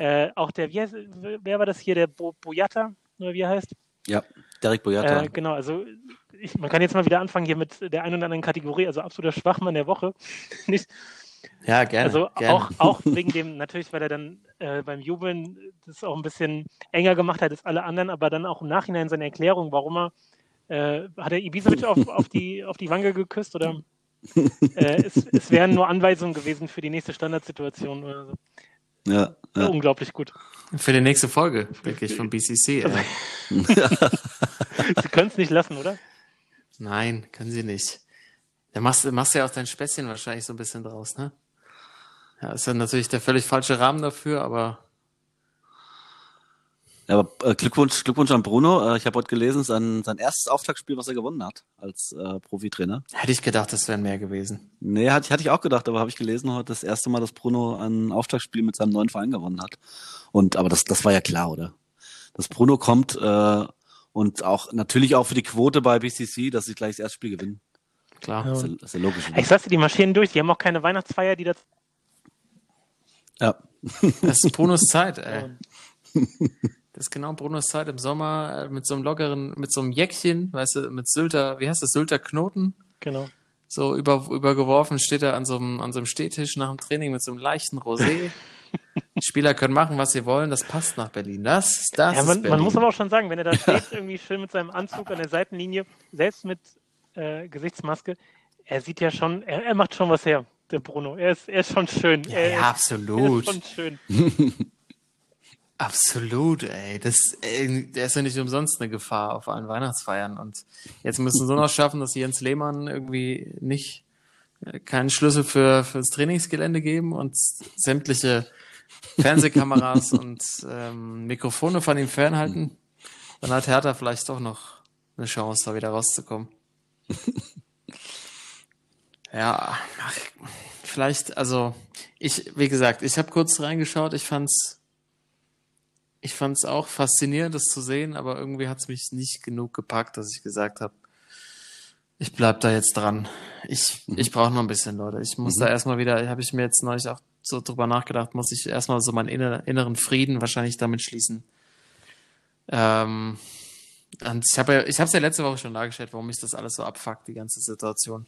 äh, auch der, wie heißt, wer war das hier, der Bo Boyata, oder wie er heißt? Ja. Derek Boyata. Äh, genau, also ich, man kann jetzt mal wieder anfangen hier mit der einen oder anderen Kategorie, also absoluter Schwachmann der Woche. [LAUGHS] Nicht, Ja, gerne. also gerne. auch, auch [LAUGHS] wegen dem, natürlich, weil er dann äh, beim Jubeln das auch ein bisschen enger gemacht hat als alle anderen, aber dann auch im Nachhinein seine Erklärung, warum er, äh, hat er Ibisevic auf, auf, die, auf die Wange geküsst oder [LAUGHS] äh, es, es wären nur Anweisungen gewesen für die nächste Standardsituation oder so. Ja, ja. Unglaublich gut. Für die nächste Folge, wirklich, von BCC. [LAUGHS] Ey. Sie können es nicht lassen, oder? Nein, können sie nicht. Da machst, du- machst du ja auch dein Späßchen wahrscheinlich so ein bisschen draus, ne? Ja, ist dann natürlich der völlig falsche Rahmen dafür, aber Ja, aber äh, Glückwunsch, Glückwunsch an Bruno. Äh, ich habe heute gelesen, sein, sein erstes Auftaktspiel, was er gewonnen hat als äh, Profitrainer. hätte ich gedacht, das wären mehr gewesen. Nee, hatte, hatte ich auch gedacht, aber habe ich gelesen heute das erste Mal, dass Bruno ein Auftaktspiel mit seinem neuen Verein gewonnen hat. Und aber das, das war ja klar, oder? Dass Bruno kommt äh, und auch natürlich auch für die Quote bei BCC, dass sie gleich das erste Spiel gewinnen. Klar. Ja. Das ist ja, das ist ja logisch. Ich sag's dir, die marschieren durch. Die haben auch keine Weihnachtsfeier, die das. Ja. Das ist Brunos Zeit, ey. [LAUGHS] Das ist genau Brunos Zeit im Sommer äh, mit so einem lockeren, mit so einem Jäckchen, weißt du, mit Sylter, wie heißt das, Sylter Knoten? Genau. So über, übergeworfen steht er an so einem, an so einem Stehtisch nach dem Training mit so einem leichten Rosé. Die [LAUGHS] Spieler können machen, was sie wollen, das passt nach Berlin. Das, das Ja, ist man, Berlin. man muss aber auch schon sagen, wenn er da [LAUGHS] steht, irgendwie schön mit seinem Anzug an der Seitenlinie, selbst mit äh, Gesichtsmaske, er sieht ja schon, er, er macht schon was her, der Bruno. Er ist, er ist schon schön. ja, er, ja, ist, er absolut. ist schon schön. [LAUGHS] Absolut, ey. Das, äh, der ist ja nicht umsonst eine Gefahr auf allen Weihnachtsfeiern. Und jetzt müssen sie noch schaffen, dass Jens Lehmann irgendwie nicht äh, keinen Schlüssel für fürs Trainingsgelände geben und sämtliche Fernsehkameras [LAUGHS] und ähm, Mikrofone von ihm fernhalten. Dann hat Hertha vielleicht doch noch eine Chance, da wieder rauszukommen. [LAUGHS] ja, vielleicht, also ich, wie gesagt, ich habe kurz reingeschaut, ich fand's ich fand es auch faszinierend, das zu sehen, aber irgendwie hat es mich nicht genug gepackt, dass ich gesagt habe, ich bleib da jetzt dran. Ich, ich brauche noch ein bisschen, Leute. Ich muss da erstmal wieder, habe ich mir jetzt neulich auch so drüber nachgedacht, muss ich erstmal so meinen inner, inneren Frieden wahrscheinlich damit schließen. Ähm, und ich habe ja, ich habe es ja letzte Woche schon dargestellt, warum mich das alles so abfuckt, die ganze Situation.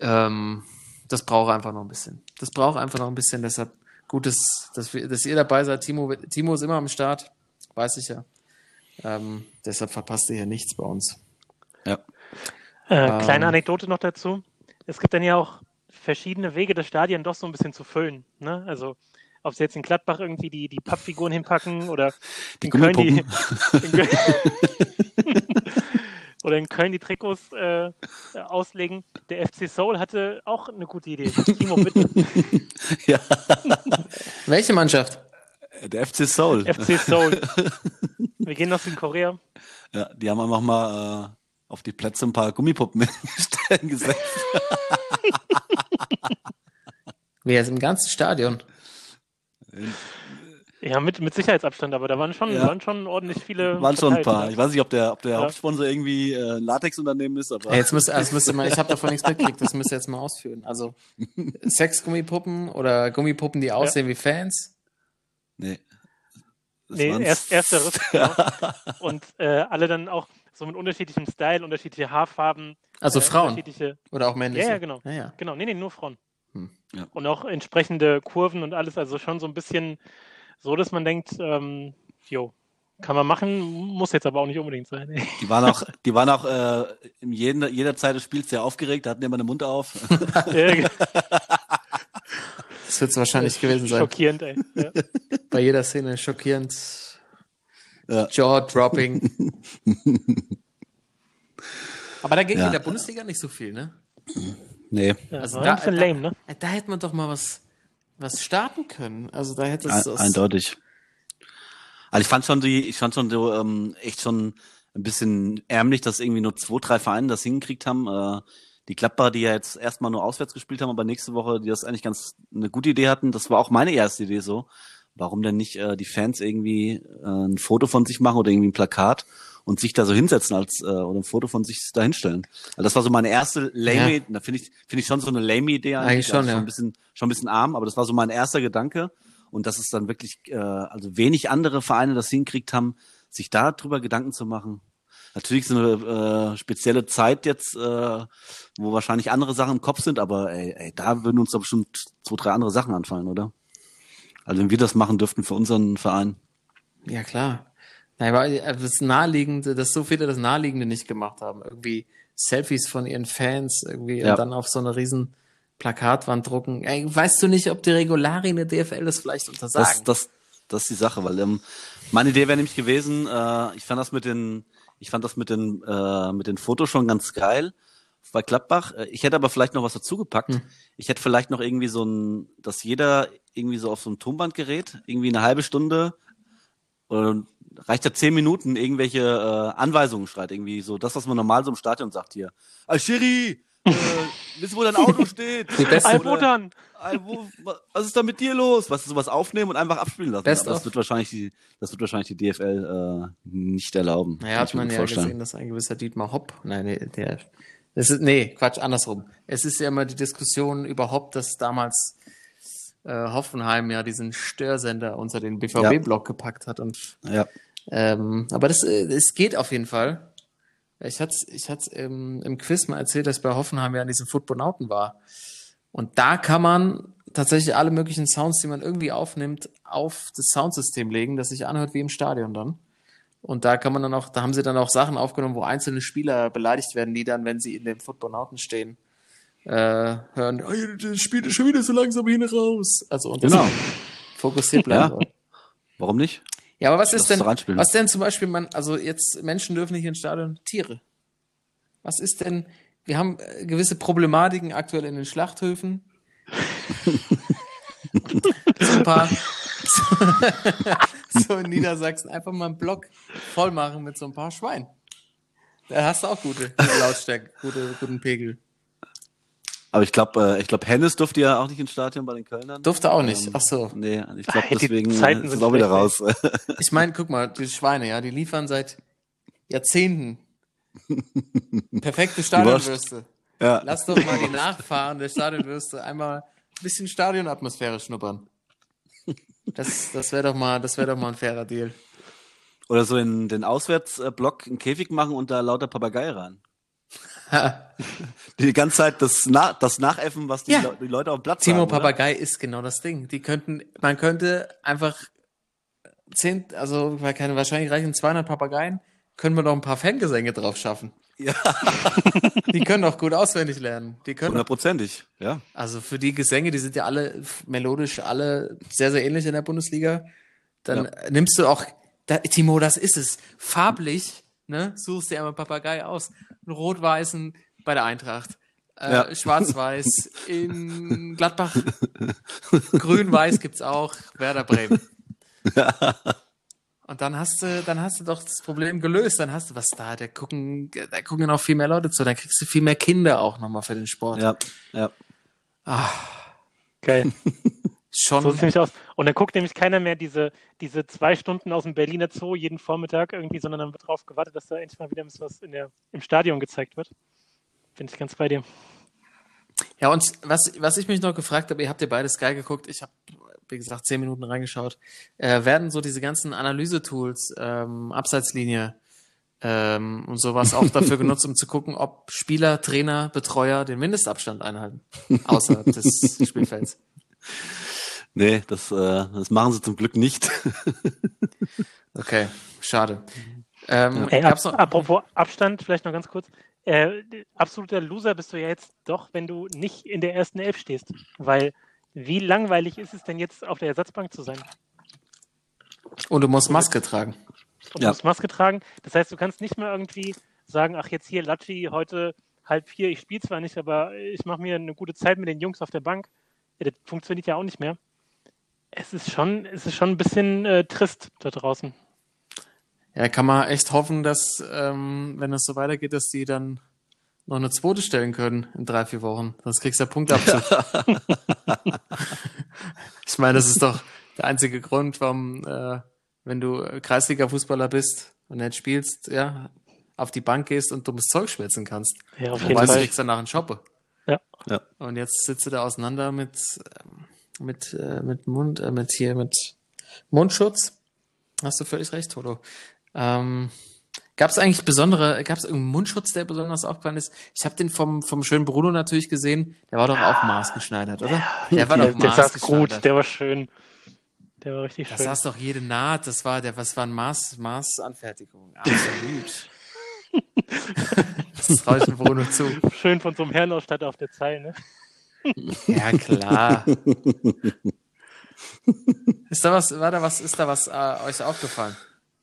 Ähm, das braucht einfach noch ein bisschen. Das braucht einfach noch ein bisschen, deshalb gut, dass, dass, wir, dass ihr dabei seid. Timo, Timo ist immer am Start, weiß ich ja. Ähm, deshalb verpasst ihr hier nichts bei uns. Ja. Äh, kleine Ähm. Anekdote noch dazu. Es gibt dann ja auch verschiedene Wege, das Stadion doch so ein bisschen zu füllen. Ne? Also, ob sie jetzt in Gladbach irgendwie die, die Pappfiguren hinpacken oder Die in Köln die, [LAUGHS] in Köln, oder in Köln die Trikots äh, auslegen. Der FC Soul hatte auch eine gute Idee. [LAUGHS] Timo, bitte. ja. [LAUGHS] Welche Mannschaft? Der FC Seoul. FC Soul. [LAUGHS] Wir gehen nach Südkorea. Ja, die haben einfach mal äh, auf die Plätze ein paar Gummipuppen gesetzt. Wer ist im ganzen Stadion? Ja, mit, mit Sicherheitsabstand, aber da waren schon, Ja. waren schon ordentlich viele. Waren schon ein paar. Ich weiß nicht, ob der, ob der Ja. Hauptsponsor irgendwie äh, ein Latexunternehmen ist, aber Ey, jetzt müsst, das müsst ihr mal, ich habe davon nichts mitgekriegt, das müsst ihr jetzt mal ausführen. Also [LAUGHS] Sexgummipuppen oder Gummipuppen, die aussehen wie Fans. nee. Das Nee, waren's- erst, ersteres. [LAUGHS] genau. Und äh, alle dann auch so mit unterschiedlichem Style, unterschiedliche Haarfarben. Also äh, Frauen Unterschiedliche, oder auch männliche. Ja, ja, genau. Ja, ja. genau, nee, nee, nur Frauen. Hm. Ja. Und auch entsprechende Kurven und alles, also schon so ein bisschen so, dass man denkt, ähm, jo, kann man machen, muss jetzt aber auch nicht unbedingt sein. Die waren auch, die waren auch äh, in jeden, jeder Zeit des Spiels sehr aufgeregt, hatten immer den Mund auf. [LAUGHS] Das wird es wahrscheinlich gewesen sein. Schockierend, ey. Ja. [LAUGHS] Bei jeder Szene schockierend. Ja. Jaw-dropping. [LAUGHS] Aber da geht Ja. in der Bundesliga nicht so viel, ne? nee. Also da- ein bisschen da- lame, ne? Da hätte man doch mal was, was starten können. Also da hätte es eindeutig. Also ich fand schon die, ich fand schon so ähm, echt schon ein bisschen ärmlich, dass irgendwie nur zwei, drei Vereine das hingekriegt haben. Äh, die Gladbacher, die ja jetzt erstmal nur auswärts gespielt haben, aber nächste Woche, die das eigentlich ganz eine gute Idee hatten, das war auch meine erste Idee so. Warum denn nicht äh, die Fans irgendwie äh, ein Foto von sich machen oder irgendwie ein Plakat und sich da so hinsetzen als äh, oder ein Foto von sich da hinstellen? Also das war so meine erste lame, Ja. da finde ich finde ich schon so eine lame Idee Eigentlich schon, also ja. ein bisschen schon ein bisschen arm, aber das war so mein erster Gedanke und dass es dann wirklich äh, also wenig andere Vereine das hinkriegt haben, sich da drüber Gedanken zu machen. Natürlich ist eine äh, spezielle Zeit jetzt, äh, wo wahrscheinlich andere Sachen im Kopf sind, aber ey, ey, da würden uns doch bestimmt zwei, drei andere Sachen anfallen, oder? Also wenn wir das machen dürften für unseren Verein. Ja, klar. Nein, aber äh, das Naheliegende, dass so viele das Naheliegende nicht gemacht haben. Irgendwie Selfies von ihren Fans irgendwie Ja. und dann auf so eine riesen Plakatwand drucken. Ey, weißt du nicht, ob die Regularien der DFL das vielleicht untersagen? Das, das, das ist die Sache, weil ähm, meine Idee wäre nämlich gewesen, äh, ich fand das mit den, ich fand das mit den, äh, mit den Fotos schon ganz geil bei Klappbach. Äh, Ich hätte aber vielleicht noch was dazu gepackt. Hm. Ich hätte vielleicht noch irgendwie so ein, dass jeder irgendwie so auf so ein Tonbandgerät irgendwie eine halbe Stunde oder reicht ja zehn Minuten irgendwelche äh, Anweisungen schreit. Irgendwie so das, was man normal so im Stadion sagt hier. Alschiri, äh, [LAUGHS] wissen, wo dein Auto steht? Die beste- wa- was ist da mit dir los? Was ist sowas aufnehmen und einfach abspielen lassen? Best das wird wahrscheinlich die, das wird wahrscheinlich die DFL äh, nicht erlauben. Naja, hat man ja vorstellen. gesehen, dass ein gewisser Dietmar Hopp, nein, der, das ist, nee, Quatsch, andersrum. Es ist ja immer die Diskussion über Hopp, dass damals äh, Hoffenheim ja diesen Störsender unter den BVB-Block gepackt hat und Ja. ähm, aber das, äh, es geht auf jeden Fall. Ich hatte ich hat's im, im Quiz mal erzählt, dass ich bei Hoffenheim ja an diesem Footbonauten war. Und da kann man tatsächlich alle möglichen Sounds, die man irgendwie aufnimmt, auf das Soundsystem legen, das sich anhört wie im Stadion dann. Und da kann man dann auch, da haben sie dann auch Sachen aufgenommen, wo einzelne Spieler beleidigt werden, die dann, wenn sie in dem Footbonauten stehen, äh, hören, oh, das Spiel ist schon wieder so langsam hin raus. Also und das Genau. fokussiert bleiben Ja. Warum nicht? Ja, aber was ist denn, was denn zum Beispiel, man, also jetzt Menschen dürfen nicht ins Stadion, Tiere. Was ist denn, wir haben äh, gewisse Problematiken aktuell in den Schlachthöfen. [LAUGHS] so ein paar, [LAUGHS] [LAUGHS] [LAUGHS] so in Niedersachsen einfach mal einen Block voll machen mit so ein paar Schweinen. Da hast du auch gute, gute Lautstärke, gute, guten Pegel. Aber ich glaube, äh, ich glaube, Hennes durfte ja auch nicht ins Stadion bei den Kölnern. Durfte auch nicht. Ähm, Ach so. Nee, ich glaube, Die deswegen Zeiten äh, ist sind es auch wieder raus. [LAUGHS] Ich meine, guck mal, die Schweine, ja, die liefern seit Jahrzehnten perfekte [LAUGHS] Stadionwürste. ja. Lass doch mal die Nachfahren der Stadionwürste einmal ein bisschen Stadionatmosphäre schnuppern. Das, das wäre doch mal, das wäre doch mal ein fairer Deal. Oder so in den Auswärtsblock einen Käfig machen und da lauter Papagei rein. [LAUGHS] Die ganze Zeit das, Na das Nachäffen, was die, Ja. Le die Leute auf dem Platz Timo sagen, oder? Papagei ist genau das Ding. Die könnten, man könnte einfach zehn, also keine, wahrscheinlich reichen 200 Papageien, können wir doch ein paar Fangesänge drauf schaffen. Ja, [LAUGHS] Die können doch gut auswendig lernen. Die können hundertprozentig, ja. Also für die Gesänge, die sind ja alle melodisch, alle sehr, sehr ähnlich in der Bundesliga. Dann äh, nimmst du auch, da, Timo, das ist es. Farblich, ne, suchst dir einmal Papagei aus. Einen rot-weißen bei der Eintracht. Äh, Ja. Schwarz-weiß [LAUGHS] in Gladbach. Grün-weiß gibt's auch. Werder Bremen. Und dann hast du, dann hast du doch das Problem gelöst. Dann hast du was da. Da gucken, da gucken noch viel mehr Leute zu. Dann kriegst du viel mehr Kinder auch nochmal für den Sport. Ja, ja. Geil. [LAUGHS] Schon. So sieht nämlich aus. Und dann guckt nämlich keiner mehr diese, diese zwei Stunden aus dem Berliner Zoo jeden Vormittag irgendwie, sondern dann wird darauf gewartet, dass da endlich mal wieder ein bisschen was in der, im Stadion gezeigt wird. Bin ich ganz bei dir. Ja, und was, was ich mich noch gefragt habe, ihr habt ja beide Sky geguckt, ich habe, wie gesagt, zehn Minuten reingeschaut, äh, werden so diese ganzen Analyse-Tools, ähm, Abseitslinie ähm, und sowas auch dafür [LAUGHS] genutzt, um zu gucken, ob Spieler, Trainer, Betreuer den Mindestabstand einhalten, außerhalb des [LAUGHS] Spielfelds. Nee, das, äh, das machen sie zum Glück nicht. [LAUGHS] Okay, schade. Ähm, Ey, ab, noch, apropos Abstand, vielleicht noch ganz kurz. Äh, absoluter Loser bist du ja jetzt doch, wenn du nicht in der ersten Elf stehst. Weil wie langweilig ist es denn jetzt, auf der Ersatzbank zu sein? und du musst Maske tragen. Und Ja. du musst Maske tragen. Das heißt, du kannst nicht mehr irgendwie sagen, ach jetzt hier Latschi, heute halb vier, ich spiele zwar nicht, aber ich mache mir eine gute Zeit mit den Jungs auf der Bank. Ja, das funktioniert ja auch nicht mehr. Es ist schon, es ist schon ein bisschen äh, trist da draußen. Ja, kann man echt hoffen, dass, ähm, wenn es so weitergeht, dass die dann noch eine zweite stellen können in drei, vier Wochen. Sonst kriegst du ja Punktabzug. [LAUGHS] ich meine, das ist doch der einzige Grund, warum, äh, wenn du Kreisliga-Fußballer bist und nicht spielst, ja, auf die Bank gehst und dummes Zeug schwätzen kannst. Ja, auf jeden weißt, du Fall. kriegst danach einen Shoppe. Ja. Ja. Und jetzt sitzt du da auseinander mit, ähm, mit, äh, mit Mund, äh, mit hier, mit Mundschutz. Hast du völlig recht, Toto. Ähm, Gab es eigentlich besondere, gab es irgendeinen Mundschutz, der besonders aufgefallen ist? Ich habe den vom, vom schönen Bruno natürlich gesehen. Der war doch auch maßgeschneidert, oder? Der war doch der saß gut, der war schön. Der war richtig Das schön. saß doch jede Naht. Das war der, was war ein Maß, Maßanfertigung? [LAUGHS] Absolut. das traue ich dem Bruno zu. Schön von so einem Herrn aus statt auf der Zeile. Ne? Ja, klar. ist da was, war da was, ist da was äh, euch aufgefallen?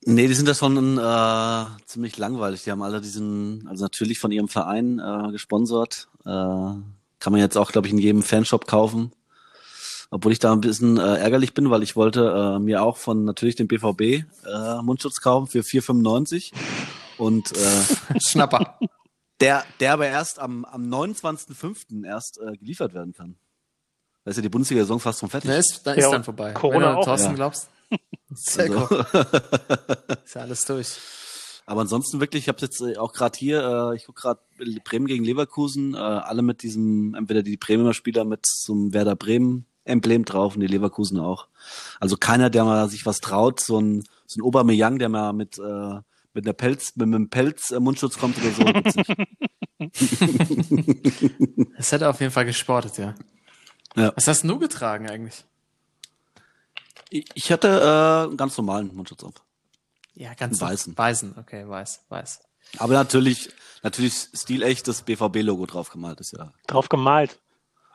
Nee, die sind da schon äh, ziemlich langweilig. Die haben alle diesen, also natürlich von ihrem Verein äh, gesponsert. Äh, kann man jetzt auch, glaube ich, in jedem Fanshop kaufen. Obwohl ich da ein bisschen äh, ärgerlich bin, weil ich wollte äh, mir auch von natürlich dem BVB äh, Mundschutz kaufen für 4,95 und äh, [LAUGHS] Schnapper. der, der aber erst am, am 29.05. erst äh, geliefert werden kann. Da ist ja die Bundesliga-Saison fast schon fertig. Da ist, da ist Ja, dann vorbei. Corona Wenn du auch, Thorsten ja. glaubst. Sehr Also, gut. [LAUGHS] Ist alles durch. Aber ansonsten wirklich, ich habe jetzt äh, auch gerade hier, äh, ich gucke gerade Bremen gegen Leverkusen, äh, alle mit diesem, entweder die Bremer Spieler mit zum Werder Bremen Emblem drauf und die Leverkusen auch. Also keiner, der mal sich was traut, so ein, so ein Aubameyang, der mal mit, äh, mit einer Pelz, mit einem Pelz äh, Mundschutz kommt oder so. [LAUGHS] Es hätte auf jeden Fall gesportet, ja. Ja. Was hast du getragen eigentlich? Ich, hatte äh, einen ganz normalen Mundschutz auf. Ja, ganz Einen weißen. Weißen, okay, weiß, weiß. Aber natürlich, natürlich stilecht das BVB-Logo drauf gemalt ist ja. Drauf gemalt.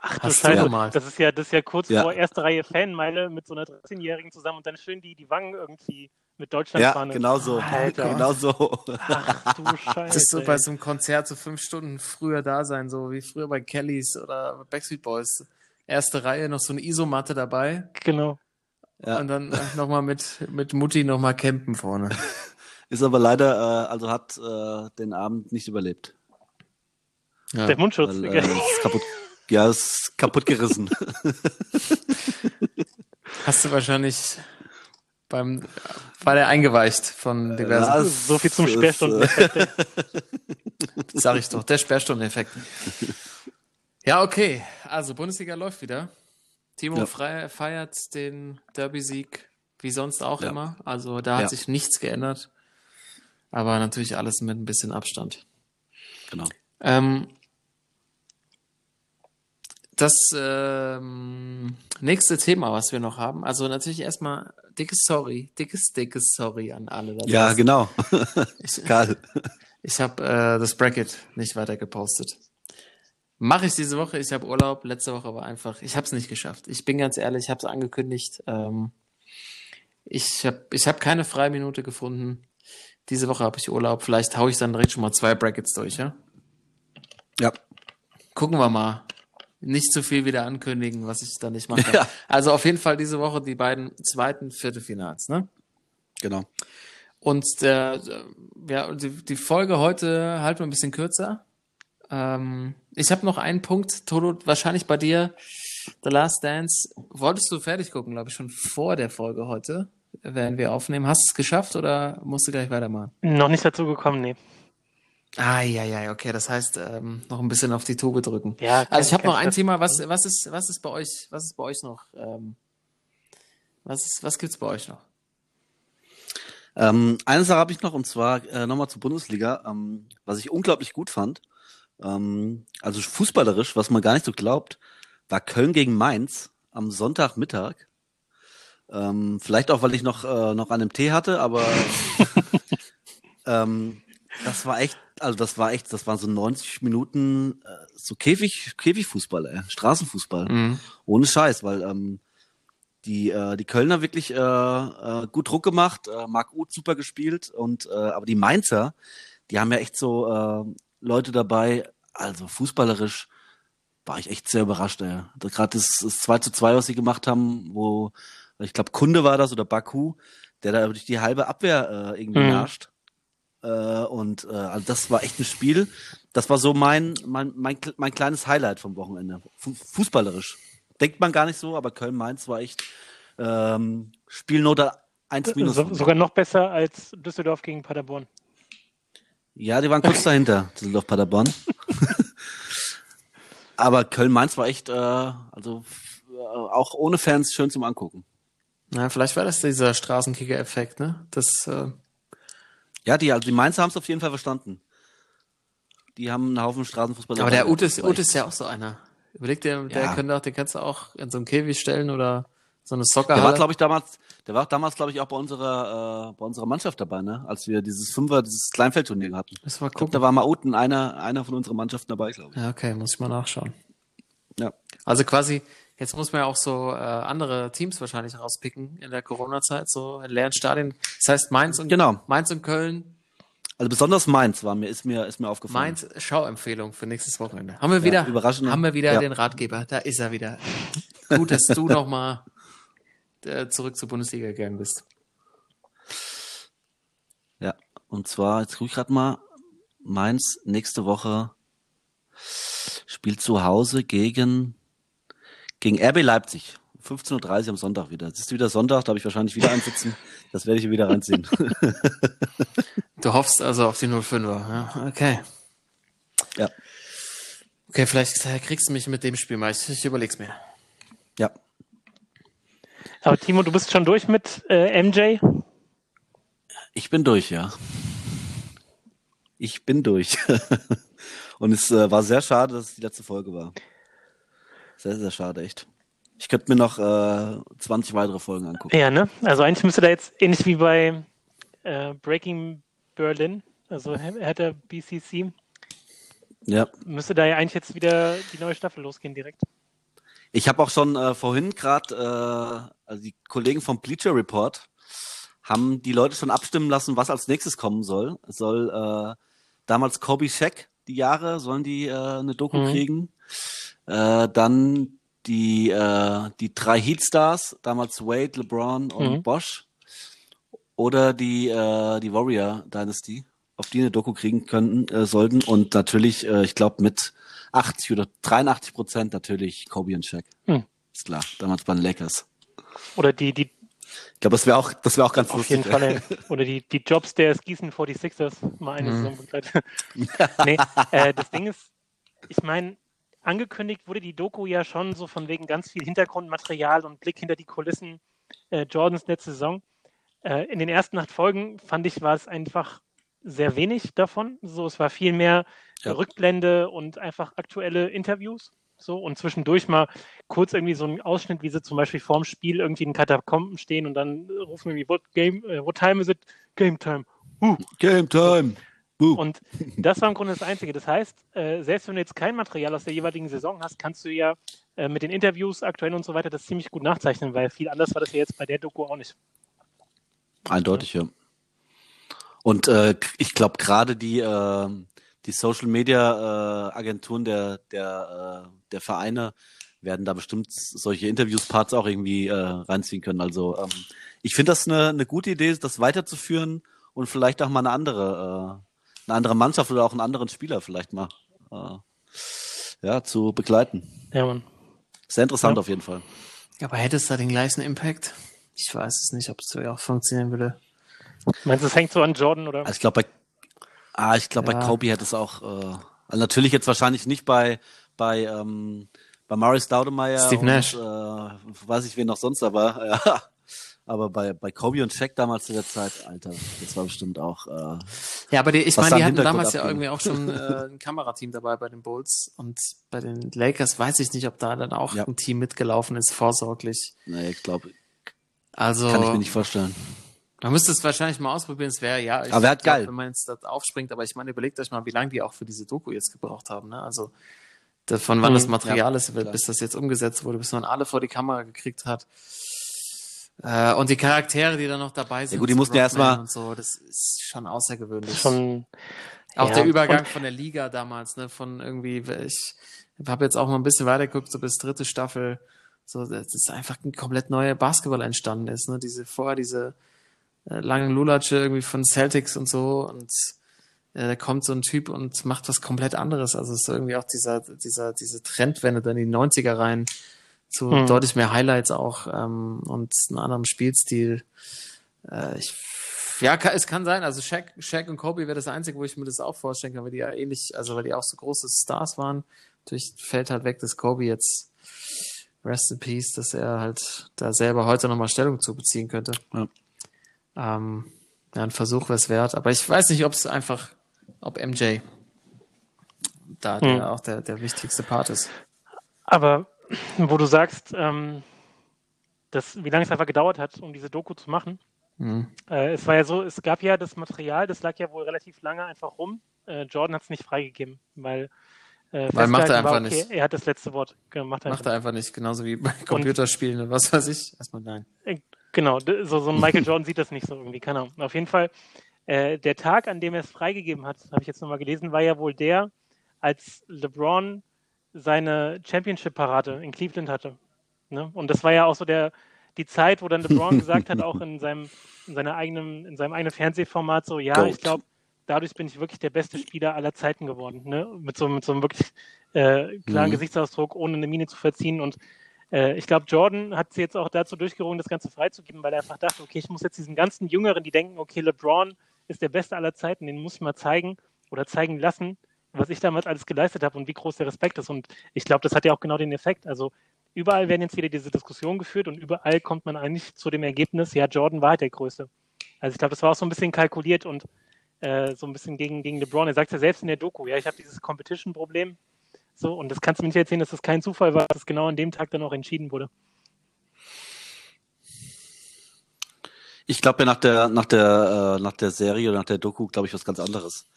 Ach du Hast du Scheiße, gemalt? das ist ja, das ist ja kurz Ja. vor erste Reihe Fanmeile mit so einer 13-Jährigen zusammen und dann schön die, die Wangen irgendwie mit Deutschland Ja, fahren. genau so. Alter. Genau so. Ach du [LAUGHS] Scheiße. Das ist so bei so einem Konzert so fünf Stunden früher da sein, so wie früher bei Kellys oder Backstreet Boys. Erste Reihe, noch so eine Isomatte dabei Genau. Ja. und dann nochmal mit, mit Mutti nochmal campen vorne. [LAUGHS] Ist aber leider, äh, also hat äh, den Abend nicht überlebt. Ja. Der Mundschutz. Weil, äh, ist kaputt, ja, ist kaputt gerissen. [LAUGHS] Hast du wahrscheinlich beim, war der eingeweicht von diversen, Ja, so viel zum äh, [LAUGHS] sag ich doch, der Sperrstundeneffekt. Ja, okay, also Bundesliga läuft wieder. Timo Ja. Frey feiert den Derby-Sieg, wie sonst auch Ja. immer. Also da hat Ja. sich nichts geändert. Aber natürlich alles mit ein bisschen Abstand. Genau. Ähm, das ähm, nächste Thema, was wir noch haben, also natürlich erstmal dickes Sorry, dickes, dickes Sorry an alle. Ja, genau. Ich, [LAUGHS] Karl. ich habe äh, das Bracket nicht weiter gepostet. Mache ich diese Woche. Ich habe Urlaub. Letzte Woche war einfach. Ich habe es nicht geschafft. Ich bin ganz ehrlich. Ich habe es angekündigt. Ähm, ich habe ich hab keine freie Minute gefunden. Diese Woche habe ich Urlaub. Vielleicht haue ich dann direkt schon mal zwei Brackets durch. Ja. Ja. Gucken wir mal. Nicht zu viel wieder ankündigen, was ich da nicht mache. [LAUGHS] Ja. Also auf jeden Fall diese Woche die beiden zweiten Viertelfinals. Ne? Genau. Und der, ja, die, die Folge heute halten wir ein bisschen kürzer. Ähm, ich habe noch einen Punkt, Toto, wahrscheinlich bei dir, The Last Dance. Wolltest du fertig gucken, glaube ich, schon vor der Folge heute, während wir aufnehmen. Hast du es geschafft oder musst du gleich weitermachen? Noch nicht dazu gekommen, nee. Ah, ja, ja, okay. Das heißt, ähm, noch ein bisschen auf die Tube drücken. Ja, Also ich habe noch ein. Thema. Was, was ist, was ist bei euch, was ist bei euch noch? Ähm, was ist, was gibt's bei euch noch? Ähm, eine Sache habe ich noch und zwar äh, nochmal zur Bundesliga, ähm, was ich unglaublich gut fand. Ähm, also fußballerisch, was man gar nicht so glaubt, war Köln gegen Mainz am Sonntagmittag. Ähm, vielleicht auch, weil ich noch äh, noch einen Tee hatte, aber [LAUGHS] ähm, das war echt, also das war echt, das waren so 90 Minuten äh, so Käfig, Käfigfußball, ey, Straßenfußball. Mhm. Ohne Scheiß, weil ähm, die, äh, die Kölner wirklich äh, äh, gut Druck gemacht, äh, Marc Uth super gespielt und äh, aber die Mainzer, die haben ja echt so äh, Leute dabei, also fußballerisch war ich echt sehr überrascht, ey. Gerade das, das 2 zu 2, was sie gemacht haben, wo, ich glaube, Kunde war das oder Baku, der da durch die halbe Abwehr äh, irgendwie Mhm. nascht. Äh, und äh, also das war echt ein Spiel. Das war so mein, mein, mein, mein kleines Highlight vom Wochenende. Fu fußballerisch. Denkt man gar nicht so, aber Köln-Mainz war echt ähm, Spielnote 1 minus. So, sogar noch besser als Düsseldorf gegen Paderborn. Ja, die waren kurz [LAUGHS] dahinter, Düsseldorf Paderborn. aber Köln-Mainz war echt, äh, also äh, auch ohne Fans schön zum Angucken. Na, vielleicht war das dieser Straßenkicker-Effekt, ne? Das, äh, Ja, die, also die Mainzer haben es auf jeden Fall verstanden. Die haben einen Haufen Straßenfußball. aber der Ut gehabt. ist, Das war Ut echt- ist ja auch so einer. Überleg dir, der Ja. könnte auch, den kannst du auch in so einen Käfig stellen oder so eine Der war, glaube ich, damals, der war damals, glaube ich, auch bei unserer, äh, bei unserer Mannschaft dabei, ne? Als wir dieses Fünfer, dieses Kleinfeldturnier hatten. Ich glaub, gucken. da war mal Uten einer, einer von unserer Mannschaft dabei, glaube ich. Ja, okay, muss ich mal nachschauen. Ja. Also quasi, jetzt muss man ja auch so äh, andere Teams wahrscheinlich rauspicken in der Corona-Zeit, so in leeren Stadien. Das heißt Mainz und Genau. Mainz und Köln. Also besonders Mainz war mir, ist mir, ist mir aufgefallen. Mainz Schauempfehlung für nächstes Wochenende. Haben wir wieder, überraschend. haben wir wieder Ja. den Ratgeber. Da ist er wieder. Gut, dass du [LAUGHS] noch mal äh, zurück zur Bundesliga gegangen bist. Ja. Und zwar, jetzt gucke ich gerade mal, Mainz nächste Woche spielt zu Hause gegen, gegen RB Leipzig. 15.30 Uhr am Sonntag wieder. Es ist wieder Sonntag, da habe ich wahrscheinlich wieder einsitzen. Das werde ich wieder reinziehen. Du hoffst also auf die 05er. Ja, okay. ja. Okay, vielleicht kriegst du mich mit dem Spiel mal. Ich, ich überleg's mir. Ja. Aber Timo, du bist schon durch mit äh, MJ? Ich bin durch, ja. Ich bin durch. [LAUGHS] Und es äh, war sehr schade, dass es die letzte Folge war. Sehr, sehr schade, echt. Ich könnte mir noch äh, 20 weitere Folgen angucken. Ja, ne? Also eigentlich müsste da jetzt ähnlich wie bei äh, Breaking Berlin, also hätte BCC, Ja. müsste da ja eigentlich jetzt wieder die neue Staffel losgehen direkt. Ich habe auch schon äh, vorhin gerade, äh, also die Kollegen vom Bleacher Report haben die Leute schon abstimmen lassen, was als nächstes kommen soll. Es soll äh, damals Kobe Shaq, die Jahre, sollen die äh, eine Doku Mhm. kriegen. Äh, dann die, äh, die drei Heatstars, damals Wade, LeBron und Mhm. Bosch. Oder die, äh, die Warrior Dynasty, auf die eine Doku kriegen könnten, äh, sollten. Und natürlich, äh, ich glaube, mit 80 oder 83 Prozent natürlich Kobe und Shaq. Mhm. Ist klar, damals bei den Lakers. Oder die, die Ich glaube, das wäre auch, das wäre auch ganz auf lustig. jeden Fall, [LAUGHS] oder die, die Jobs der Gießen 46ers mal eine Mhm. Saison begleitet. [LAUGHS] nee, äh, das Ding ist, ich meine, angekündigt wurde die Doku ja schon so von wegen ganz viel Hintergrundmaterial und Blick hinter die Kulissen äh, Jordans letzte Saison. Äh, in den ersten acht Folgen fand ich, war es einfach sehr wenig davon. So, es war viel mehr Ja. Rückblende und einfach aktuelle Interviews. So, und zwischendurch mal kurz irgendwie so ein Ausschnitt, wie sie zum Beispiel vorm Spiel irgendwie in Katakomben stehen und dann rufen irgendwie, what game, äh, what time is it? Game time. Uh, Game Time. Boom. und das war im Grunde das Einzige. Das heißt, äh, selbst wenn du jetzt kein Material aus der jeweiligen Saison hast, kannst du ja äh, mit den Interviews aktuell und so weiter das ziemlich gut nachzeichnen, weil viel anders war das ja jetzt bei der Doku auch nicht. Eindeutig, ja. Und äh, ich glaube gerade die äh, die Social Media äh, Agenturen der der äh, der Vereine werden da bestimmt solche Interviews-Parts auch irgendwie äh, reinziehen können. Also ähm, ich finde das eine, eine gute Idee, das weiterzuführen und vielleicht auch mal eine andere äh, eine andere Mannschaft oder auch einen anderen Spieler vielleicht mal äh, ja zu begleiten. Ja, Mann. Sehr interessant Ja. auf jeden Fall. Aber hätte es da den gleichen Impact? Ich weiß es nicht, ob es so auch funktionieren würde. Meinst du, es hängt so an Jordan oder? Also ich glaube bei, ah, ich glaube Ja. bei Kobe hätte es auch, äh, also natürlich jetzt wahrscheinlich nicht bei bei ähm, bei Maurice Staudemeyer Steve und Nash. äh, weiß ich wen noch sonst, aber [LAUGHS] ja, aber bei bei Kobe und Shaq damals zu der Zeit, Alter, das war bestimmt auch. Äh, Ja, aber die, ich meine, die hatten damals ja abging. irgendwie auch schon äh, [LAUGHS] ein Kamerateam dabei bei den Bulls und bei den Lakers weiß ich nicht, ob da dann auch Ja. ein Team mitgelaufen ist, vorsorglich. nee, ich glaube, Also kann ich mir nicht vorstellen. Man müsste es wahrscheinlich mal ausprobieren. Es wäre ja, ich Aber wär glaub, geil. wenn man jetzt das aufspringt. Aber ich meine, überlegt euch mal, wie lange die auch für diese Doku jetzt gebraucht haben. Ne? Also von wann Mhm, das Material ja, ist, klar. bis das jetzt umgesetzt wurde, bis man alle vor die Kamera gekriegt hat. Äh, und die Charaktere, die da noch dabei sind. gut, die so mussten ja erstmal- und so, das ist schon außergewöhnlich. Schon, Auch Ja, der Übergang und- von der Liga damals, ne, von irgendwie, ich habe jetzt auch mal ein bisschen weitergeguckt, so bis dritte Staffel, so, das ist einfach ein komplett neuer Basketball entstanden ist, ne, diese, vorher diese langen Lulatsche irgendwie von Celtics und so und äh, da kommt so ein Typ und macht was komplett anderes, also es ist irgendwie auch dieser, dieser, diese Trendwende dann in die 90er rein zu Mhm. deutlich mehr Highlights auch ähm, und einem anderen Spielstil. Äh, ich ja, kann, es kann sein. Also Shaq, Shaq und Kobe wäre das Einzige, wo ich mir das auch vorstellen kann, weil die ja ähnlich, also weil die auch so große Stars waren. Natürlich fällt halt weg, dass Kobe jetzt Rest in Peace, dass er halt da selber heute nochmal Stellung zu beziehen könnte. Ja. Ähm, ja, ein Versuch wäre es wert. Aber ich weiß nicht, ob es einfach, ob MJ da Hm. der, auch der, der wichtigste Part ist. aber wo du sagst, ähm, dass, wie lange es einfach gedauert hat, um diese Doku zu machen. Mhm. Äh, es war ja so, es gab ja das Material, das lag ja wohl relativ lange einfach rum. Äh, Jordan hat es nicht freigegeben, weil äh, Weil macht er war, einfach okay, nicht. Er hat das letzte Wort. Genau, Macht er Macht er einfach nicht, genauso wie bei Computerspielen oder was weiß ich. Erstmal nein. Genau, so, so ein Michael [LAUGHS] Jordan sieht das nicht so irgendwie, keine Ahnung. Auf jeden Fall, äh, der Tag, an dem er es freigegeben hat, habe ich jetzt nochmal gelesen, war ja wohl der, als LeBron seine Championship-Parade in Cleveland hatte. Ne? Und das war ja auch so der, die Zeit, wo dann LeBron gesagt hat, auch in seinem, in seiner eigenen, in seinem eigenen Fernsehformat, so, ja, Goat. ich glaube, dadurch bin ich wirklich der beste Spieler aller Zeiten geworden. Ne? Mit, so, mit so einem wirklich äh, klaren Mhm. Gesichtsausdruck, ohne eine Miene zu verziehen. Und äh, ich glaube, Jordan hat sie jetzt auch dazu durchgerungen, das Ganze freizugeben, weil er einfach dachte, okay, ich muss jetzt diesen ganzen Jüngeren, die denken, okay, LeBron ist der Beste aller Zeiten, den muss ich mal zeigen oder zeigen lassen, was ich damals alles geleistet habe und wie groß der Respekt ist. Und ich glaube, das hat ja auch genau den Effekt. Also überall werden jetzt wieder diese Diskussionen geführt und überall kommt man eigentlich zu dem Ergebnis, ja, Jordan war halt der Größte. Also ich glaube, das war auch so ein bisschen kalkuliert und äh, so ein bisschen gegen, gegen LeBron. Er sagt ja selbst in der Doku, ja, ich habe dieses Competition-Problem. So, und das kannst du mir nicht erzählen, dass das kein Zufall war, dass es genau an dem Tag dann auch entschieden wurde. Ich glaube ja nach der, nach der, äh, nach der Serie oder nach der Doku, glaube ich, was ganz anderes.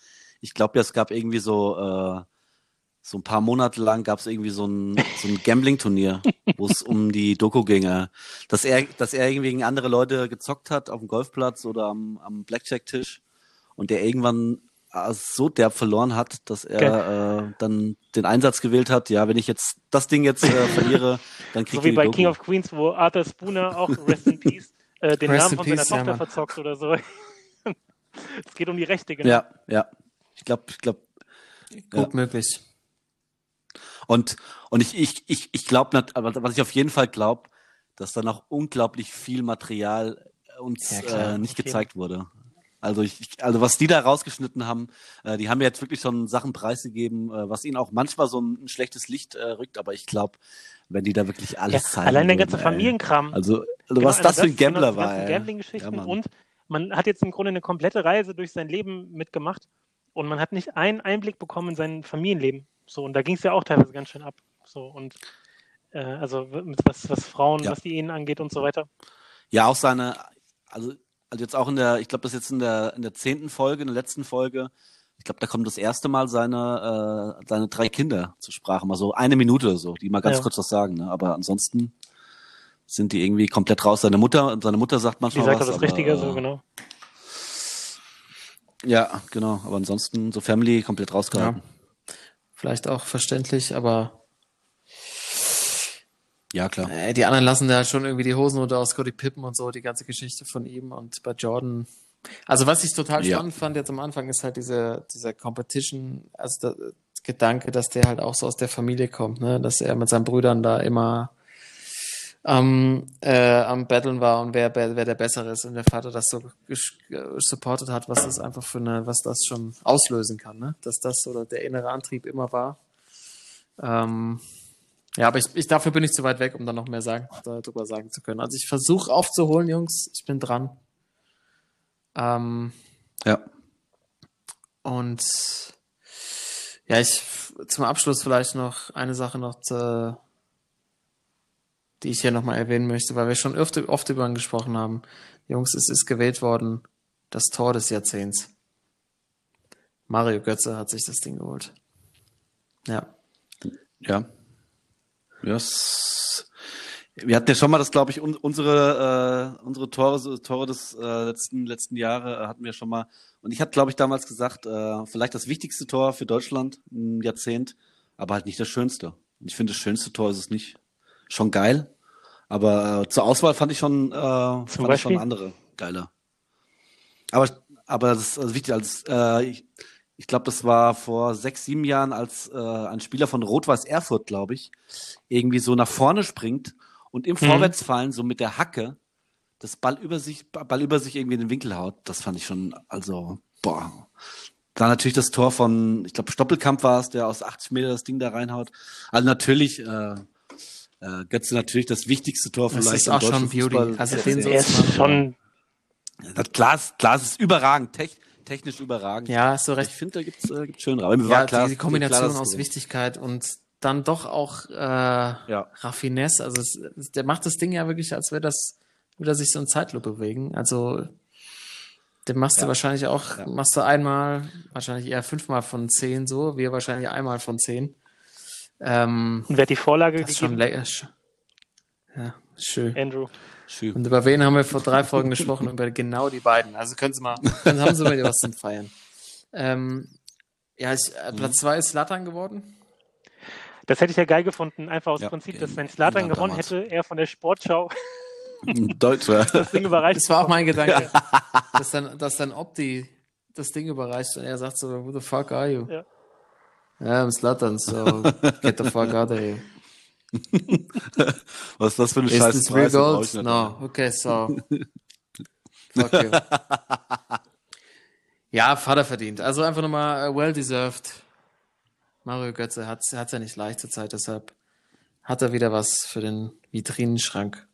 Ich glaube ja, es gab irgendwie so, äh, so ein paar Monate lang gab es irgendwie so ein, so ein Gambling-Turnier, [LAUGHS] wo es um die Doku ginge. Dass er, dass er irgendwie gegen andere Leute gezockt hat auf dem Golfplatz oder am, am Blackjack-Tisch und der irgendwann so derb verloren hat, dass er äh, dann den Einsatz gewählt hat, ja, wenn ich jetzt das Ding jetzt äh, [LAUGHS] verliere, dann krieg So ich wie die bei Doku. King of Queens, wo Arthur Spooner auch [LAUGHS] Rest in Peace äh, den Rest Namen von seiner Peace, ja, Tochter Mann. verzockt oder so. [LAUGHS] es geht um die Rechte, genau. Ja, ja. Ich glaube, ich glaube, Gut Ja. möglich. Und, und ich, ich, ich, ich glaube, was ich auf jeden Fall glaube, dass da noch unglaublich viel Material uns Ja, äh, nicht jeden. gezeigt wurde. Also ich, also was die da rausgeschnitten haben, äh, die haben jetzt wirklich schon Sachen preisgegeben, äh, was ihnen auch manchmal so ein, ein schlechtes Licht äh, rückt, aber ich glaube, wenn die da wirklich alles Ja, zeigen. allein der ganze. Familienkram. Also, also Genau, was das für ein genau, Gambler die war. Gambling-Geschichten Ja, und man hat jetzt im Grunde eine komplette Reise durch sein Leben mitgemacht und man hat nicht einen Einblick bekommen in sein Familienleben. So, und da ging es ja auch teilweise ganz schön ab. So, und äh, also was, was Frauen, Ja. was die Ehen angeht und so weiter. Ja, auch seine, also, also jetzt auch in der, ich glaube, das ist jetzt in der in der zehnten Folge, in der letzten Folge, ich glaube, da kommen das erste Mal seine äh, seine drei Kinder zur Sprache, mal so eine Minute oder so, die mal ganz Ja. kurz was sagen, ne? Aber ansonsten sind die irgendwie komplett raus. Seine Mutter, seine Mutter sagt Die manchmal sagt was. auch das aber, Richtige, äh, so genau. Ja, genau. Aber ansonsten so Family komplett rausgehalten. Vielleicht auch verständlich, aber Ja, klar. äh, die anderen lassen da schon irgendwie die Hosen runter aus Scotty Pippen und so, die ganze Geschichte von ihm und bei Jordan. Also was ich total Ja. spannend fand jetzt am Anfang ist halt diese, dieser Competition, also der Gedanke, dass der halt auch so aus der Familie kommt, ne? dass er mit seinen Brüdern da immer am, äh, am Battlen war und wer, wer, wer der Bessere ist und der Vater das so äh, supportet hat, was das einfach für eine, was das schon auslösen kann, ne? Dass das oder der innere Antrieb immer war. Ähm, ja, aber ich, ich dafür bin ich zu weit weg, um da noch mehr sagen, darüber sagen zu können. Also ich versuche aufzuholen, Jungs, ich bin dran. Ähm, Ja. und ja, ich zum Abschluss vielleicht noch eine Sache noch, zu, die ich hier nochmal erwähnen möchte, weil wir schon oft, oft über ihn gesprochen haben. Jungs, es ist gewählt worden, das Tor des Jahrzehnts. Mario Götze hat sich das Ding geholt. Ja. Ja. Ja, es, wir hatten ja schon mal das, glaube ich, un, unsere, äh, unsere Tore, Tore des äh, letzten, letzten Jahre äh, hatten wir schon mal. Und ich hatte, glaube ich, damals gesagt, äh, vielleicht das wichtigste Tor für Deutschland im Jahrzehnt, aber halt nicht das schönste. Und ich finde, das schönste Tor ist es nicht. Schon geil. Aber äh, zur Auswahl fand ich schon, äh, fand ich schon andere geiler. Aber, aber das ist also wichtig, als äh, ich, ich glaube, das war vor sechs, sieben Jahren, als äh, ein Spieler von Rot-Weiß Erfurt, glaube ich, irgendwie so nach vorne springt und im Mhm. Vorwärtsfallen so mit der Hacke das Ball über sich, Ball über sich irgendwie in den Winkel haut. Das fand ich schon, also, boah. Dann natürlich das Tor von, ich glaube, Stoppelkamp war es, der aus 80 Meter das Ding da reinhaut. Also natürlich, äh, äh, Götze natürlich das wichtigste Tor Das vielleicht ist im auch deutschen schon Beauty. Fußball. Also Das den ist so Er ist schon, das Glas, Glas ist überragend, tech, technisch überragend. Ja, hast du recht. Ich finde, da gibt's äh, gibt's schön Aber mir Ja, war klar, die, Kombination klar, aus gewinnt. Wichtigkeit und dann doch auch äh, Ja. Raffinesse. Also es, der macht das Ding ja wirklich, als wäre das, würde er sich so in Zeitlupe bewegen. Also den machst du Ja. wahrscheinlich auch, Ja. machst du einmal, wahrscheinlich eher fünfmal von zehn so, wir wahrscheinlich einmal von zehn. Ähm, Und wer hat die Vorlage das ist schon gegeben? lecker. Sch- Ja, schön. Andrew. Schön. Und über wen haben wir vor drei Folgen gesprochen? Über genau die beiden. Also können Sie mal, dann haben Sie mal was zum Feiern. Ähm, ja, ich, äh, Mhm. Platz zwei ist Lattern geworden. Das hätte ich ja geil gefunden, einfach aus Ja, Prinzip, in- dass wenn Slatan gewonnen damals. hätte, er von der Sportschau [LAUGHS] Deutscher. [LAUGHS] das Ding überreicht. Das war auch mein Gedanke. dass, dann, dass dann Opti das Ding überreicht und er sagt so, who the fuck are you? Ja. Ja, I'm Slattern, so get the fuck out of here. [LAUGHS] Was ist das für eine Is scheiß this real gold? No, okay, so. [LAUGHS] Fuck you. Ja, Vater verdient. Also einfach nochmal uh, well deserved. Mario Götze hat es ja nicht leicht zur Zeit, deshalb hat er wieder was für den Vitrinenschrank.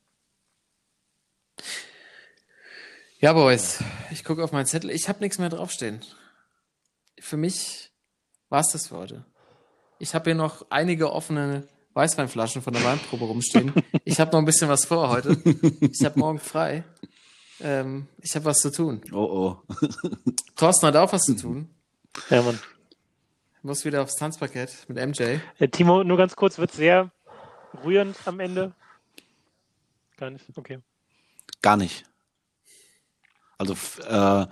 Ja, Boys, ich gucke auf meinen Zettel. Ich habe nichts mehr draufstehen. Für mich war es das für heute. Ich habe hier noch einige offene Weißweinflaschen von der Weinprobe rumstehen. [LAUGHS] Ich habe noch ein bisschen was vor heute. Ich habe morgen frei. Ähm, ich habe was zu tun. Oh, oh. [LAUGHS] Thorsten hat auch was zu tun. Ja, Mann. Muss wieder aufs Tanzparkett mit MJ. Äh, Timo, nur ganz kurz, wird sehr rührend am Ende. Gar nicht, okay. Gar nicht. Also äh,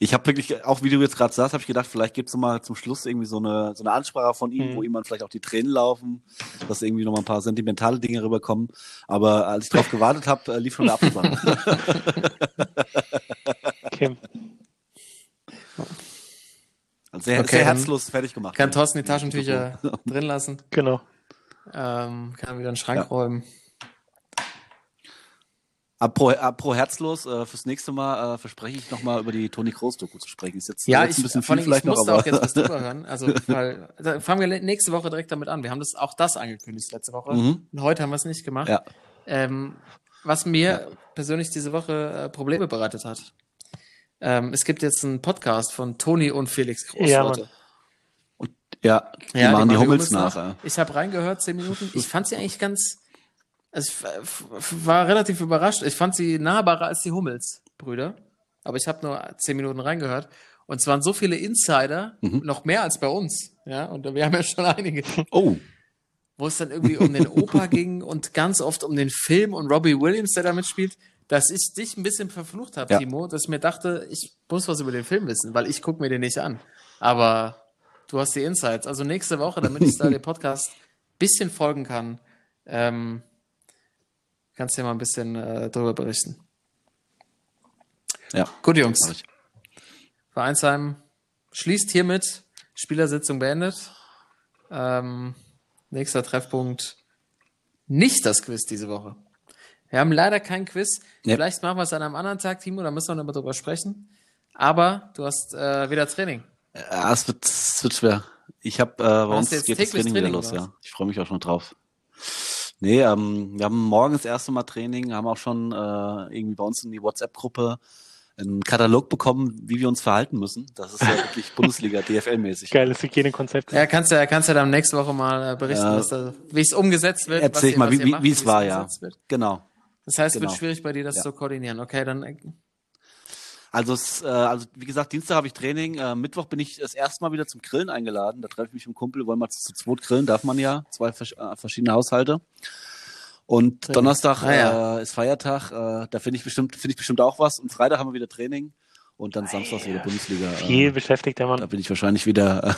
ich habe wirklich, auch wie du jetzt gerade sagst, habe ich gedacht, vielleicht gibt's noch mal zum Schluss irgendwie so eine, so eine Ansprache von ihm, Mhm. wo ihm dann vielleicht auch die Tränen laufen, dass irgendwie noch mal ein paar sentimentale Dinge rüberkommen. Aber als ich drauf gewartet habe, äh, lief schon der Abspann. [LAUGHS] okay. Also sehr, Okay, sehr herzlos fertig gemacht. Kann Thorsten die Taschentücher [LAUGHS] drin lassen. Genau. Ähm, kann wieder in den Schrank Ja. räumen. Apro, apro herzlos, äh, fürs nächste Mal äh, verspreche ich nochmal über die Toni Kroos Doku zu sprechen. Ist jetzt, Ja, jetzt ich, ein bisschen viel ich vielleicht noch, musste aber auch jetzt was drüber [LAUGHS] hören. Also, weil, da fangen wir nächste Woche direkt damit an. Wir haben das auch das angekündigt letzte Woche. Mhm. Und heute haben wir es nicht gemacht. Ja. Ähm, was mir persönlich diese Woche äh, Probleme bereitet hat. Ähm, es gibt jetzt einen Podcast von Toni und Felix Groß Ja, heute. ja, die Ja, machen die, Hummels Hummels nach. ja. Ich habe reingehört, zehn Minuten. Ich fand sie eigentlich ganz. Also ich war relativ überrascht. Ich fand sie nahbarer als die Hummels-Brüder. Aber ich habe nur zehn Minuten reingehört. Und es waren so viele Insider, Mhm. noch mehr als bei uns. Ja, und wir haben ja schon einige, Oh, wo es dann irgendwie um den Opa [LAUGHS] ging und ganz oft um den Film und Robbie Williams, der da mitspielt, dass ich dich ein bisschen verflucht habe, Ja. Timo, dass ich mir dachte, ich muss was über den Film wissen, weil ich gucke mir den nicht an. Aber du hast die Insights. Also nächste Woche, damit ich da [LAUGHS] den Podcast bisschen folgen kann, ähm, kannst du dir mal ein bisschen äh, darüber berichten. ja. Gut, Jungs. Vereinsheim schließt hiermit Spielersitzung beendet. Ähm, nächster Treffpunkt nicht das Quiz diese Woche. Wir haben leider kein Quiz. Nee. Vielleicht machen wir es an einem anderen Tag, Timo, da müssen wir nochmal drüber sprechen. Aber du hast äh, wieder Training. Ja, es wird, es wird schwer. Ich habe äh, bei uns geht das täglich Training wieder Training, los, ja. Ich freue mich auch schon drauf. Nee, ähm, wir haben morgen das erste Mal Training, haben auch schon äh, irgendwie bei uns in die WhatsApp-Gruppe einen Katalog bekommen, wie wir uns verhalten müssen. Das ist ja [LAUGHS] wirklich Bundesliga, DFL-mäßig. Geiles Hygienekonzept. Ja, kannst ja, kannst ja dann nächste Woche mal äh, berichten, Ja. was da, wie es umgesetzt wird. Erzähl was ich mal, was wie, ihr wie, macht, wie es war, ja. wird. Genau. Das heißt, es Genau. wird schwierig bei dir, das Ja. zu koordinieren. Okay, dann äh, Also, es, äh, also wie gesagt, Dienstag habe ich Training. Äh, Mittwoch bin ich das erste Mal wieder zum Grillen eingeladen. Da treffe ich mich mit einem Kumpel, wollen wir zu zweit grillen, darf man ja, zwei vers äh, verschiedene Haushalte. Und Training. Donnerstag Ah, ja. äh, ist Feiertag, äh, da finde ich bestimmt, finde ich bestimmt auch was. Und Freitag haben wir wieder Training und dann Samstag wieder Bundesliga. Viel Äh, beschäftigt der da Mann. bin ich wahrscheinlich wieder.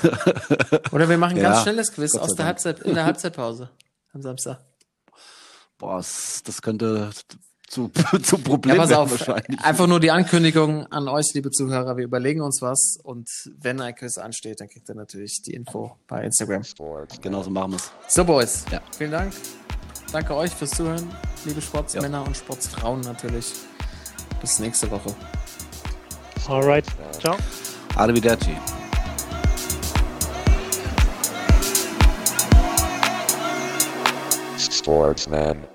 Oder wir machen ein [LAUGHS] Ja, ganz schnelles Quiz aus der. Halbzeit, in der Halbzeitpause am Samstag. boah, das könnte zu, [LAUGHS] zu Ja, Problemen pass werden auf. wahrscheinlich. Einfach nur die Ankündigung an euch, liebe Zuhörer. Wir überlegen uns was und wenn ein Quiz ansteht, dann kriegt ihr natürlich die Info bei Instagram. Sports. Genau so machen wir es. So, Boys. Ja. Vielen Dank. Danke euch fürs Zuhören, liebe Sportsmänner und Sportsfrauen natürlich. Bis nächste Woche. Alright. Ciao. Arrivederci. Sportsman.